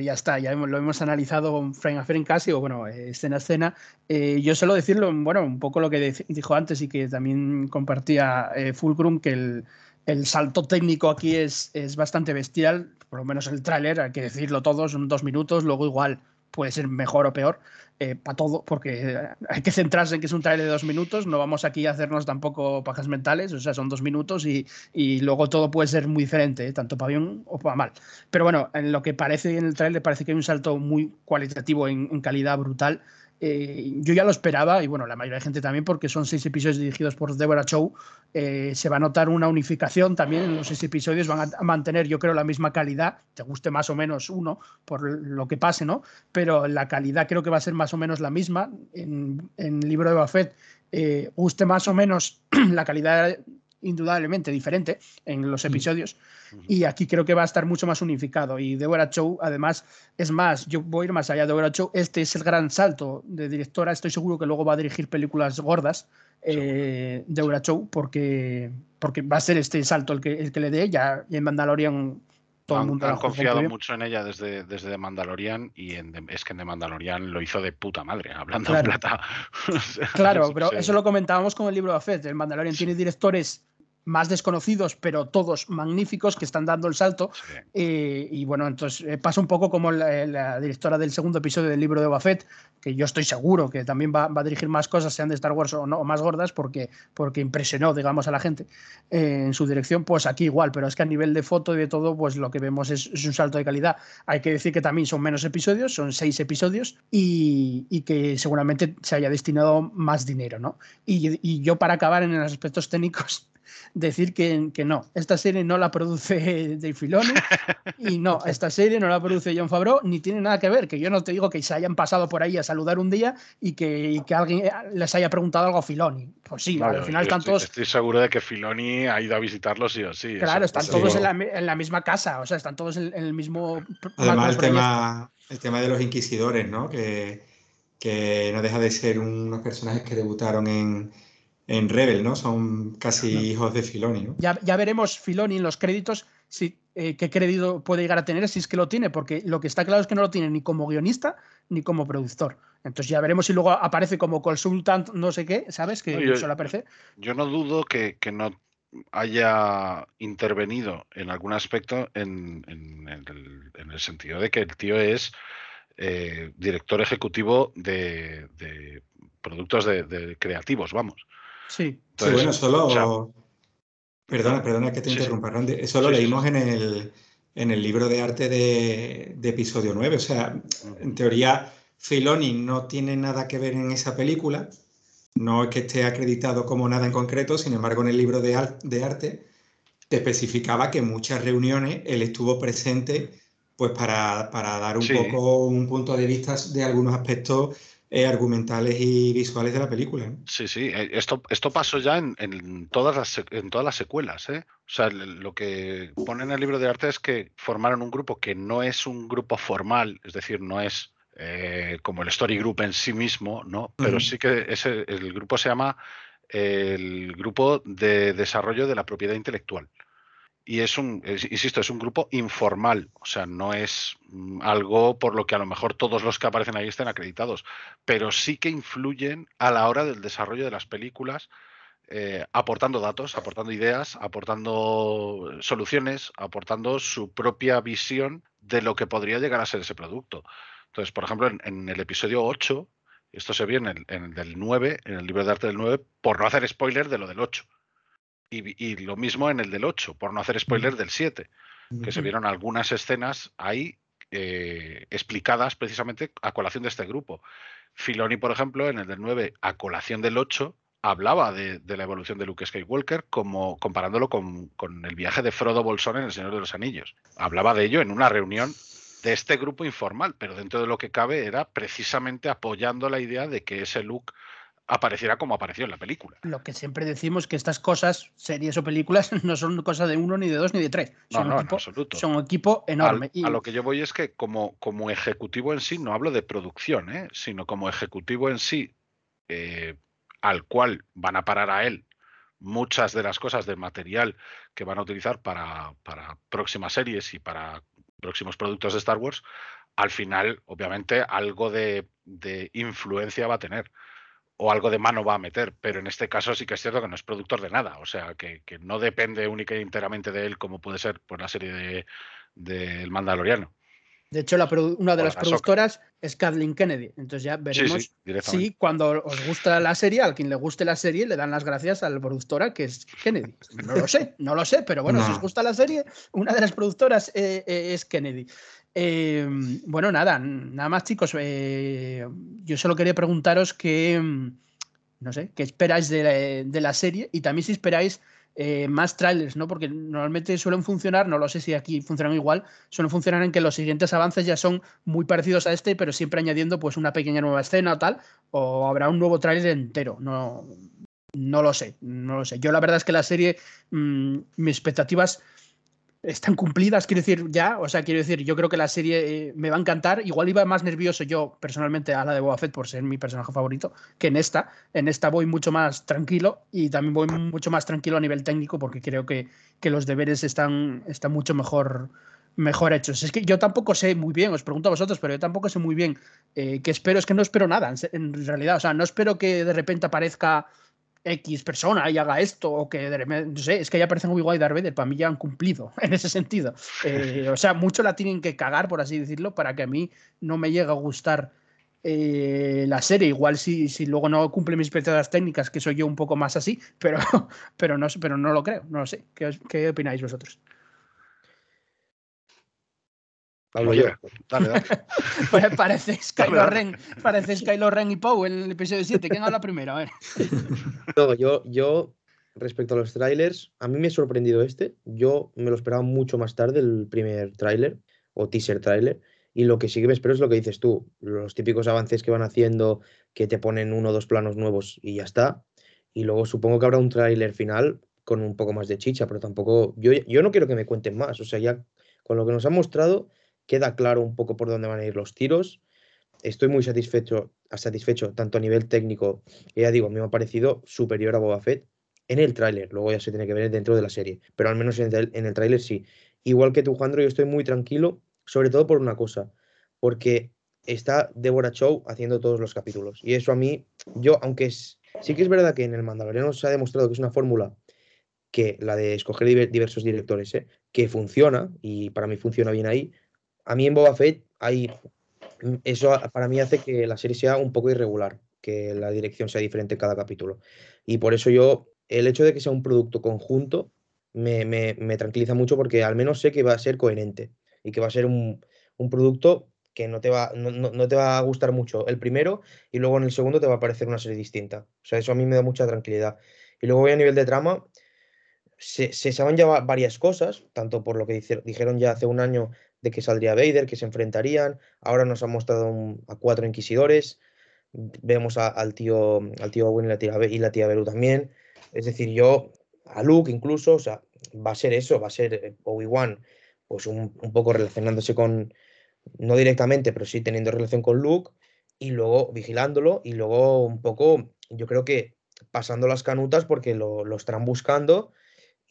ya está, ya lo hemos analizado frame a frame casi, o bueno, eh, escena a escena. Eh, yo suelo decirlo, bueno, un poco lo que dijo antes y que también compartía eh, Fulcrum, que el, el salto técnico aquí es, es bastante bestial, por lo menos el tráiler, hay que decirlo todo, son dos minutos, luego igual puede ser mejor o peor para todo, porque eh, hay que centrarse en que es un trailer de dos minutos, no vamos aquí a hacernos tampoco pajas mentales, o sea, son dos minutos y, y luego todo puede ser muy diferente, ¿eh? tanto para bien o para mal. Pero bueno, en lo que parece en el trailer parece que hay un salto muy cualitativo en calidad brutal. Eh, yo ya lo esperaba y bueno, la mayoría de gente también porque son seis episodios dirigidos por Deborah Chow. Eh, se va a notar una unificación también en los seis episodios, van a, mantener yo creo la misma calidad, te guste más o menos uno por lo que pase, ¿no? Pero la calidad creo que va a ser más o menos la misma. En, en el libro de Buffett, eh, guste más o menos la calidad indudablemente diferente en los episodios. Y aquí creo que va a estar mucho más unificado. Y Deborah Chow, además, es más, yo voy a ir más allá de Deborah Chow. Este es el gran salto de directora. Estoy seguro que luego va a dirigir películas gordas. Eh, Deborah Chow, porque, porque va a ser este salto el que, el que le dé. Ya en Mandalorian todo el mundo han, confiado mucho en ella desde, desde The Mandalorian y en The- es que en The Mandalorian lo hizo de puta madre, hablando Claro. en plata. O sea, Claro, pero sí. eso lo comentábamos con el libro de Fett. El Mandalorian tiene directores más desconocidos, pero todos magníficos que están dando el salto. Sí. Eh, y bueno, entonces eh, pasa un poco como la, la directora del segundo episodio del libro de Boba Fett, que yo estoy seguro que también va, va a dirigir más cosas, sean de Star Wars o, no, o más gordas, porque, porque impresionó, digamos, a la gente eh, en su dirección. Pues aquí igual, pero es que a nivel de foto y de todo, pues lo que vemos es, es un salto de calidad. Hay que decir que también son menos episodios, son seis episodios, y, y que seguramente se haya destinado más dinero, ¿no? Y, y yo, para acabar en los aspectos técnicos, decir que, que no, esta serie no la produce Dave Filoni y no, esta serie no la produce John Favreau ni tiene nada que ver, que yo no te digo que se hayan pasado por ahí a saludar un día y que, y que alguien les haya preguntado algo a Filoni. Pues sí, Vale, al final están estoy, todos, estoy seguro de que Filoni ha ido a visitarlo sí o sí. claro, están todos en la, en la misma casa, o sea, están todos en, en el mismo Además, el tema, el tema de los inquisidores, ¿no? Que, que no deja de ser unos personajes que debutaron en, en Rebel, ¿no? Son casi hijos de Filoni, ¿no? Ya, ya veremos Filoni en los créditos si, eh, qué crédito puede llegar a tener, si es que lo tiene, porque lo que está claro es que no lo tiene ni como guionista ni como productor. Entonces ya veremos si luego aparece como consultant, no sé qué, ¿sabes? Que No, yo- suele aparecer. Yo no dudo que, que no haya intervenido en algún aspecto en, en el, en el sentido de que el tío es eh, director ejecutivo de, de productos de, de creativos, vamos. Sí. Sí, bueno, solo. o sea, perdona, perdona que te Sí, sí. interrumpa, Randy. Eso lo Sí, sí, leímos en el, en el libro de arte de, de episodio 9. O sea, en teoría, Filoni no tiene nada que ver en esa película. No es que esté acreditado como nada en concreto, sin embargo, en el libro de, ar- de arte te especificaba que en muchas reuniones él estuvo presente pues para, para dar un Sí. poco un punto de vista de algunos aspectos eh, argumentales y visuales de la película. ¿no? Sí, sí, eh, esto, esto pasó ya en, en todas las, en todas las secuelas. ¿eh? O sea, lo que pone en el libro de arte es que formaron un grupo que no es un grupo formal, es decir, no es eh, como el Story Group en sí mismo, ¿no? Pero sí que ese, el grupo se llama el Grupo de Desarrollo de la Propiedad Intelectual. Y es un, insisto, es un grupo informal, o sea, no es mm, algo por lo que a lo mejor todos los que aparecen ahí estén acreditados, pero sí que influyen a la hora del desarrollo de las películas, eh, aportando datos, aportando ideas, aportando soluciones, aportando su propia visión de lo que podría llegar a ser ese producto. Entonces, por ejemplo, en, en el episodio 8, esto se vio en el, en el del 9, en el libro de arte del 9, por no hacer spoiler de lo del 8. Y, lo mismo en el del 8, por no hacer spoiler del 7 que se vieron algunas escenas ahí eh, explicadas precisamente a colación de este grupo. Filoni, por ejemplo, en el del 9, a colación del 8, hablaba de, de la evolución de Luke Skywalker como comparándolo con, con el viaje de Frodo Bolsón en El Señor de los Anillos. Hablaba de ello en una reunión de este grupo informal, pero dentro de lo que cabe era precisamente apoyando la idea de que ese Luke apareciera como apareció en la película. Lo que siempre decimos que estas cosas, series o películas, no son cosa de uno, ni de dos, ni de tres. No, Son, no, un, en equipo, absoluto. son un equipo enorme. Al- y- A lo que yo voy es que como, como ejecutivo en sí, no hablo de producción, ¿eh? sino como ejecutivo en sí, eh, al cual van a parar a él muchas de las cosas del material que van a utilizar para, para próximas series y para próximos productos de Star Wars, al final, obviamente, algo de, de influencia va a tener o algo de mano va a meter, pero en este caso sí que es cierto que no es productor de nada, o sea, que, que no depende única y enteramente de él como puede ser pues, la serie de del Mandaloriano. de hecho, la una de o las la productoras es Kathleen Kennedy. Entonces ya veremos sí, si cuando os gusta la serie, al quien le guste la serie, le dan las gracias a la productora que es Kennedy. No lo sé, no lo sé, pero bueno, si os gusta la serie, una de las productoras eh, eh, es Kennedy. Eh, bueno, nada, nada más chicos. eh, yo solo quería preguntaros que, mm, no sé, qué esperáis de la, de la serie y también si esperáis eh, más trailers, ¿no? Porque normalmente suelen funcionar, no lo sé si aquí funcionan igual, suelen funcionar en que los siguientes avances ya son muy parecidos a este, pero siempre añadiendo pues una pequeña nueva escena o tal, o habrá un nuevo trailer entero. No, no lo sé, no lo sé. Yo la verdad es que la serie, mm, mis expectativas están cumplidas, quiero decir, ya. O sea, quiero decir, yo creo que la serie eh, me va a encantar. Igual iba más nervioso yo, personalmente, a la de Boba Fett por ser mi personaje favorito, que en esta. En esta voy mucho más tranquilo y también voy mucho más tranquilo a nivel técnico porque creo que, que los deberes están, están mucho mejor, mejor hechos. Es que yo tampoco sé muy bien, os pregunto a vosotros, pero yo tampoco sé muy bien eh, qué espero. Es que no espero nada, en, en realidad. O sea, no espero que de repente aparezca X persona y haga esto, o que no sé, es que ya parecen Obi-Wan y Darth Vader, para mí ya han cumplido en ese sentido. Eh, o sea, mucho la tienen que cagar, por así decirlo, para que a mí no me llegue a gustar eh, la serie. Igual si, si luego no cumple mis expectativas técnicas, que soy yo un poco más así, pero, pero, no, pero no lo creo, no lo sé. ¿Qué, qué opináis vosotros? Hablo yo. Dale, dale. Pues parece Kylo Ren, parece Kylo Ren y Poe en el episodio 7. ¿Quién habla primero? A ver. No, yo, yo, respecto a los trailers, a mí me ha sorprendido este. Yo me lo esperaba mucho más tarde, el primer tráiler o teaser tráiler. Y lo que sí que me espero es lo que dices tú, los típicos avances que van haciendo, que te ponen uno o dos planos nuevos y ya está. Y luego supongo que habrá un tráiler final con un poco más de chicha, pero tampoco, yo, yo no quiero que me cuenten más. O sea, ya con lo que nos han mostrado, queda claro un poco por dónde van a ir los tiros. Estoy muy satisfecho, satisfecho tanto a nivel técnico, ya digo, me ha parecido superior a Boba Fett en el tráiler. Luego ya se tiene que ver dentro de la serie, pero al menos en el, en el tráiler sí. Igual que tú, Jandro, yo estoy muy tranquilo, sobre todo por una cosa, porque está Deborah Chow haciendo todos los capítulos. Y eso a mí, yo, aunque es, sí que es verdad que en el Mandaloriano se ha demostrado que es una fórmula que la de escoger diversos directores, ¿eh? que funciona, y para mí funciona bien ahí, a mí en Boba Fett hay, eso para mí hace que la serie sea un poco irregular, que la dirección sea diferente en cada capítulo. Y por eso yo, el hecho de que sea un producto conjunto me, tranquiliza mucho porque al menos sé que va a ser coherente y que va a ser un, producto que no te, va, no, te va a gustar mucho el primero y luego en el segundo te va a parecer una serie distinta. O sea, eso a mí me da mucha tranquilidad. Y luego voy a nivel de trama, se saben ya varias cosas, tanto por lo que dijeron ya hace un año de que saldría Vader, que se enfrentarían. Ahora nos han mostrado a cuatro inquisidores. Vemos al tío al tío Owen y la tía, y la tía Beru también. Es decir, yo, a Luke incluso, o sea, va a ser eso, va a ser eh, Obi-Wan, pues un, poco relacionándose con, no directamente, pero sí teniendo relación con Luke, y luego vigilándolo, y luego un poco, yo creo que pasando las canutas porque lo, lo estarán buscando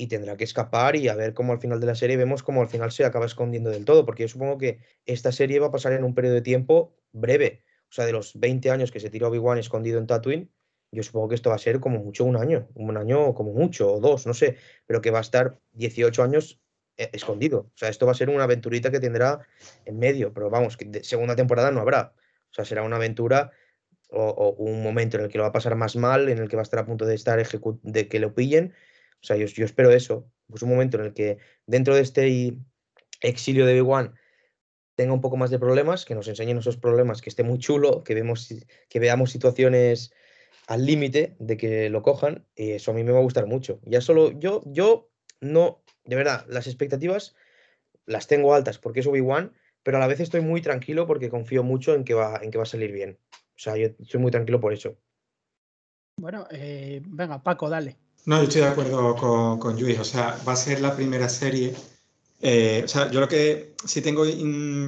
y tendrá que escapar y a ver cómo al final de la serie vemos cómo al final se acaba escondiendo del todo, porque yo supongo que esta serie va a pasar en un periodo de tiempo breve, o sea, de los 20 años que se tiró Obi-Wan escondido en Tatooine, yo supongo que esto va a ser como mucho un año, un año como mucho, o dos, no sé, pero que va a estar 18 años eh, escondido. O sea, esto va a ser una aventurita que tendrá en medio, pero vamos, que de segunda temporada no habrá. O sea, será una aventura o, o, un momento en el que lo va a pasar más mal, en el que va a estar a punto de estar de que lo pillen o sea, yo, espero eso, pues un momento en el que dentro de este exilio de Obi-Wan tenga un poco más de problemas, que nos enseñen esos problemas, que esté muy chulo, que, vemos, que veamos situaciones al límite de que lo cojan, eso a mí me va a gustar mucho. Ya solo yo, yo no, de verdad, las expectativas las tengo altas porque es Obi-Wan, pero a la vez estoy muy tranquilo porque confío mucho en que va, en que va a salir bien. O sea, yo estoy muy tranquilo por eso. Bueno, eh, venga, Paco, dale. No, yo estoy de acuerdo con, con Luis. O sea, va a ser la primera serie. Eh, o sea, yo lo que sí tengo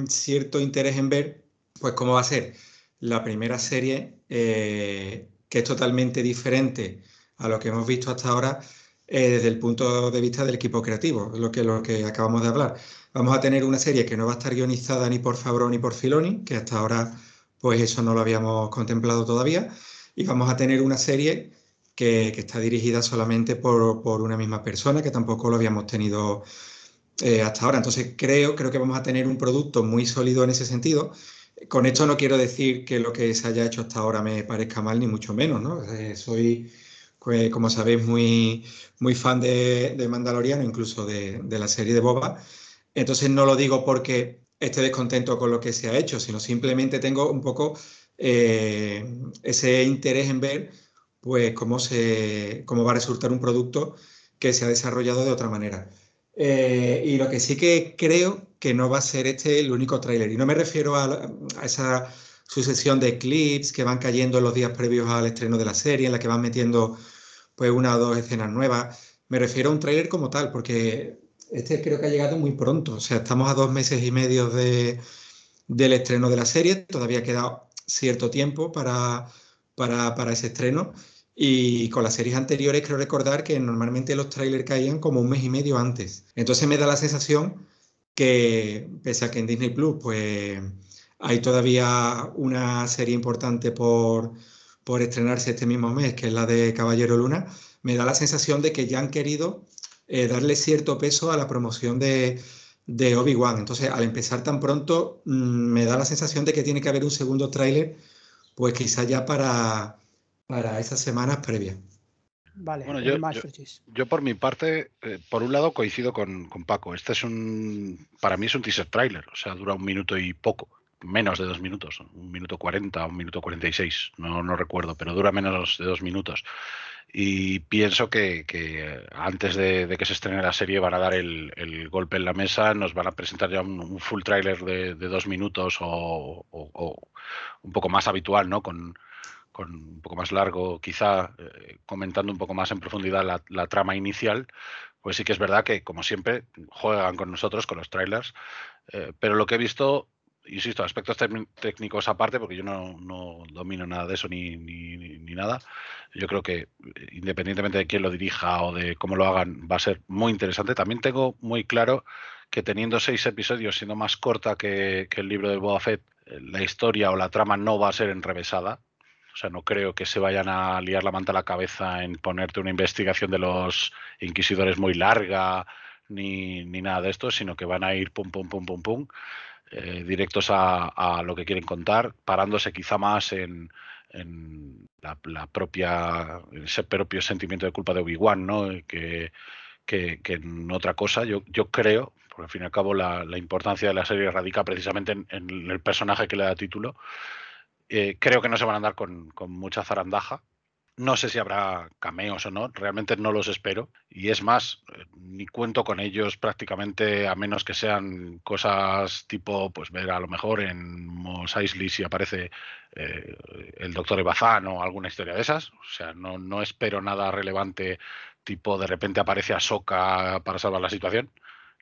cierto interés en ver, pues cómo va a ser la primera serie eh, que es totalmente diferente a lo que hemos visto hasta ahora eh, desde el punto de vista del equipo creativo, lo que, lo que acabamos de hablar. Vamos a tener una serie que no va a estar guionizada ni por Favreau ni por Filoni, que hasta ahora pues eso no lo habíamos contemplado todavía, y vamos a tener una serie que, está dirigida solamente por, por, una misma persona, que tampoco lo habíamos tenido eh, hasta ahora. Entonces creo, creo que vamos a tener un producto muy sólido en ese sentido. Con esto no quiero decir que lo que se haya hecho hasta ahora me parezca mal, ni mucho menos, ¿no? Eh, soy, pues, como sabéis, muy, muy fan de, de Mandaloriano, incluso de, de, la serie de Boba. Entonces no lo digo porque esté descontento con lo que se ha hecho, sino simplemente tengo un poco eh, ese interés en ver pues cómo, se, cómo va a resultar un producto que se ha desarrollado de otra manera. Eh, y lo que sí que creo que no va a ser este el único tráiler. Y no me refiero a, esa sucesión de clips que van cayendo en los días previos al estreno de la serie, en la que van metiendo pues una o dos escenas nuevas. Me refiero a un tráiler como tal, porque este creo que ha llegado muy pronto. O sea, estamos a dos meses y medio de, del estreno de la serie. Todavía queda cierto tiempo para, para, para ese estreno. Y con las series anteriores creo recordar que normalmente los trailers caían como un mes y medio antes. Entonces me da la sensación que, pese a que en Disney Plus, pues hay todavía una serie importante por, por estrenarse este mismo mes, que es la de Caballero Luna, me da la sensación de que ya han querido eh, darle cierto peso a la promoción de, de Obi-Wan. Entonces, al empezar tan pronto, mm, me da la sensación de que tiene que haber un segundo tráiler, pues quizá ya para, para esas semanas previas. Vale, Bueno, yo, yo- yo por mi parte, eh, por un lado coincido con, con Paco. Este es un, para mí es un teaser trailer, o sea, dura un minuto y poco, menos de dos minutos, un minuto cuarenta, un minuto cuarenta y seis, no, no recuerdo, pero dura menos de dos minutos. Y pienso que, que antes de, de que se estrene la serie van a dar el, el golpe en la mesa, nos van a presentar ya un, un full trailer de, de dos minutos o, o- o un poco más habitual, ¿no? Con, con un poco más largo, quizá eh, comentando un poco más en profundidad la, trama inicial, pues sí que es verdad que, como siempre, juegan con nosotros, con los trailers, eh, pero lo que he visto, insisto, aspectos técnicos aparte, porque yo no, no domino nada de eso ni, ni, nada, yo creo que eh, independientemente de quién lo dirija o de cómo lo hagan, va a ser muy interesante. También tengo muy claro que teniendo seis episodios, siendo más corta que, el libro del Boba Fett, la historia o la trama no va a ser enrevesada. O sea, no creo que se vayan a liar la manta a la cabeza en ponerte una investigación de los inquisidores muy larga ni, ni nada de esto, sino que van a ir pum, pum, pum, pum, pum, eh, directos a, a lo que quieren contar, parándose quizá más en, en la, la propia, ese propio sentimiento de culpa de Obi-Wan, ¿no? Que, que, que en otra cosa. Yo, yo creo, porque al fin y al cabo la, la importancia de la serie radica precisamente en, en el personaje que le da título. Eh, creo que no se van a andar con, con mucha zarandaja. No sé si habrá cameos o no, realmente no los espero. Y es más, eh, ni cuento con ellos prácticamente, a menos que sean cosas tipo, pues ver a lo mejor en Mos Eisley si aparece eh, el doctor Ebazán o alguna historia de esas. O sea, no, no espero nada relevante, tipo de repente aparece Ahsoka para salvar la situación,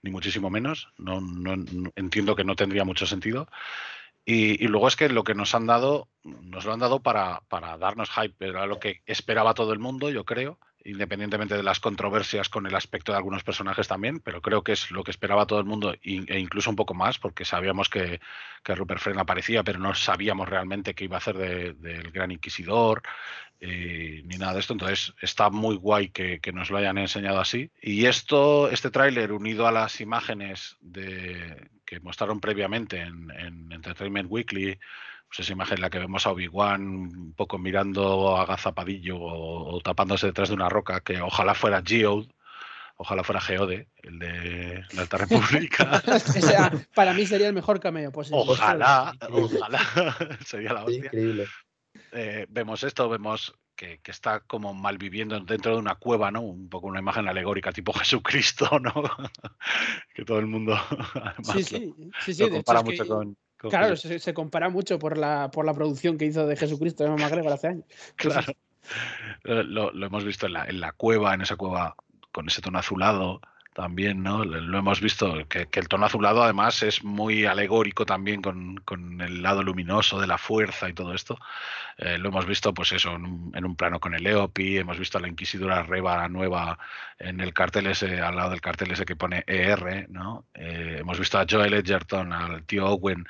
ni muchísimo menos. No, no- no- entiendo que no tendría mucho sentido. Y, luego es que lo que nos han dado, nos lo han dado para, para darnos hype, era lo que esperaba todo el mundo, yo creo, independientemente de las controversias con el aspecto de algunos personajes también, pero creo que es lo que esperaba todo el mundo e incluso un poco más, porque sabíamos que, que Rupert Friend aparecía, pero no sabíamos realmente qué iba a hacer de- del Gran Inquisidor, eh, ni nada de esto. Entonces está muy guay que, que nos lo hayan enseñado así. Y esto, este tráiler unido a las imágenes de, que mostraron previamente en, en Entertainment Weekly, pues esa imagen en la que vemos a Obi-Wan un poco mirando agazapadillo o, o tapándose detrás de una roca, que ojalá fuera Geode, ojalá fuera Geode, el de la Alta República. Ese, ah, para mí sería el mejor cameo posible. Ojalá, ojalá, sería la hostia Increíble. eh, vemos esto, vemos que, que está como malviviendo dentro de una cueva, ¿no? Un poco una imagen alegórica tipo Jesucristo, ¿no? que todo el mundo además Sí, sí, sí, sí, lo de hecho compara es mucho que- con Claro, se, se compara mucho por la, por la producción que hizo de Jesucristo de McGregor hace años. Claro. Lo, lo- lo hemos visto en la, en la cueva, en esa cueva con ese tono azulado también, ¿no? Lo, hemos visto, que, que el tono azulado además es muy alegórico también con, con el lado luminoso de la fuerza y todo esto. Eh, lo hemos visto, pues eso, en un, en un plano con el Eopi, hemos visto a la Inquisidora Reba nueva en el cartel ese, al lado del cartel ese que pone ER, ¿no? Eh, hemos visto a Joel Edgerton, al tío Owen,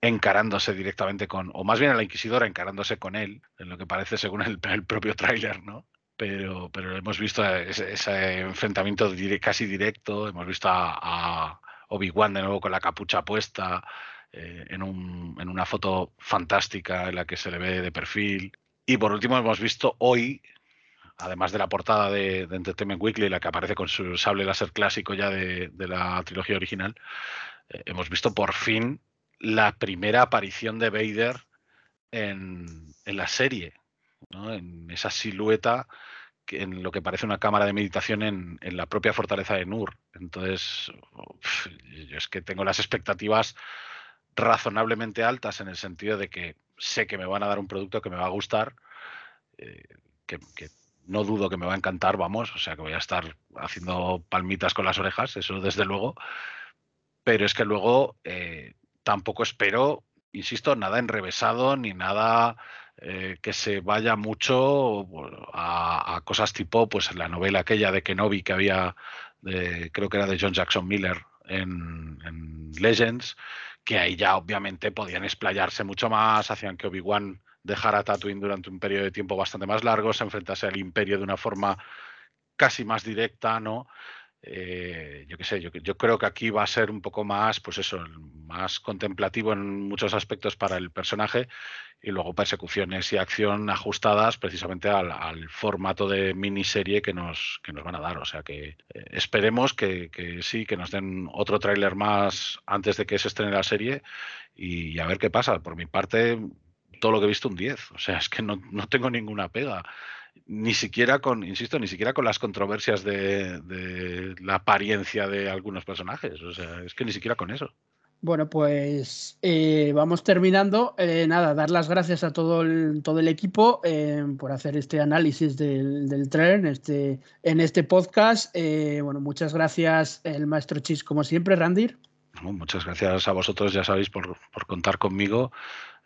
encarándose directamente con, o más bien a la Inquisidora encarándose con él, en lo que parece según el, el propio tráiler, ¿no? Pero, pero hemos visto ese, enfrentamiento casi directo, hemos visto a, Obi-Wan de nuevo con la capucha puesta, eh, en, un- en una foto fantástica en la que se le ve de perfil. Y por último hemos visto hoy, además de la portada de, Entertainment Weekly, la que aparece con su sable láser clásico ya de, la trilogía original, eh, hemos visto por fin la primera aparición de Vader en la serie, en esa silueta en lo que parece una cámara de meditación en, la propia fortaleza de Nur. Entonces, yo es que tengo las expectativas razonablemente altas en el sentido de que sé que me van a dar un producto que me va a gustar, eh, que, que no dudo que me va a encantar, vamos, o sea que voy a estar haciendo palmitas con las orejas, eso desde luego, pero es que luego eh, tampoco espero, insisto, nada enrevesado ni nada eh, que se vaya mucho a, cosas tipo pues la novela aquella de Kenobi que había, creo que era de John Jackson Miller en, en Legends, que ahí ya obviamente podían explayarse mucho más, hacían que Obi-Wan dejar a Tatooine durante un periodo de tiempo bastante más largo, se enfrentase al imperio de una forma casi más directa, ¿no? Eh, yo qué sé, yo, yo, creo que aquí va a ser un poco más, pues eso, más contemplativo en muchos aspectos para el personaje y luego persecuciones y acción ajustadas precisamente al, formato de miniserie que nos, que nos van a dar. O sea que eh, esperemos que, que, sí, que nos den otro tráiler más antes de que se estrene la serie y a ver qué pasa. Por mi parte, todo lo que he visto un 10. O sea, es que no, tengo ninguna pega. Ni siquiera con, insisto, ni siquiera con las controversias de, la apariencia de algunos personajes. O sea, es que ni siquiera con eso. Bueno, pues eh, vamos terminando. Eh, nada, dar las gracias a todo el, todo el equipo eh, por hacer este análisis del, del tren este, en este podcast. bueno, muchas gracias el maestro Chis, como siempre, Randir. muchas gracias a vosotros, ya sabéis, por, por contar conmigo.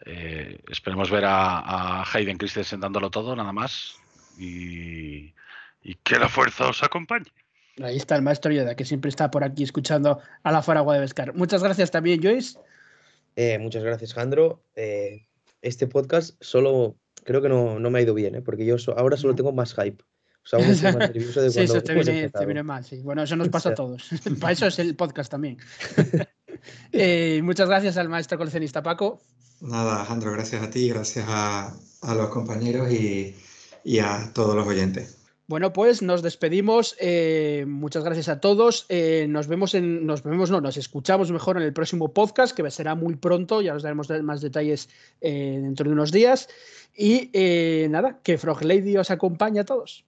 Esperemos ver a, Hayden Christensen dándolo todo, nada más. Y, que la fuerza os acompañe. Ahí está el maestro Yoda, que siempre está por aquí escuchando a la Faragua de Vescar. Muchas gracias también, Joyce. Eh, muchas gracias, Jandro. Eh, este podcast solo creo que no, me ha ido bien, porque yo ahora solo tengo más hype. O sea, más nervioso de sí, eso te viene, te viene, mal, sí. Bueno, eso nos pasa a todos. Para eso es el podcast también. muchas gracias al maestro coleccionista Paco. Nada, Alejandro, gracias a ti, gracias a, los compañeros y, a todos los oyentes. Bueno, pues nos despedimos. Eh, muchas gracias a todos. Eh, nos vemos en, nos vemos, no, nos escuchamos mejor en el próximo podcast, que será muy pronto. Ya os daremos más detalles eh, dentro de unos días. Y nada, que Frog Lady os acompañe a todos.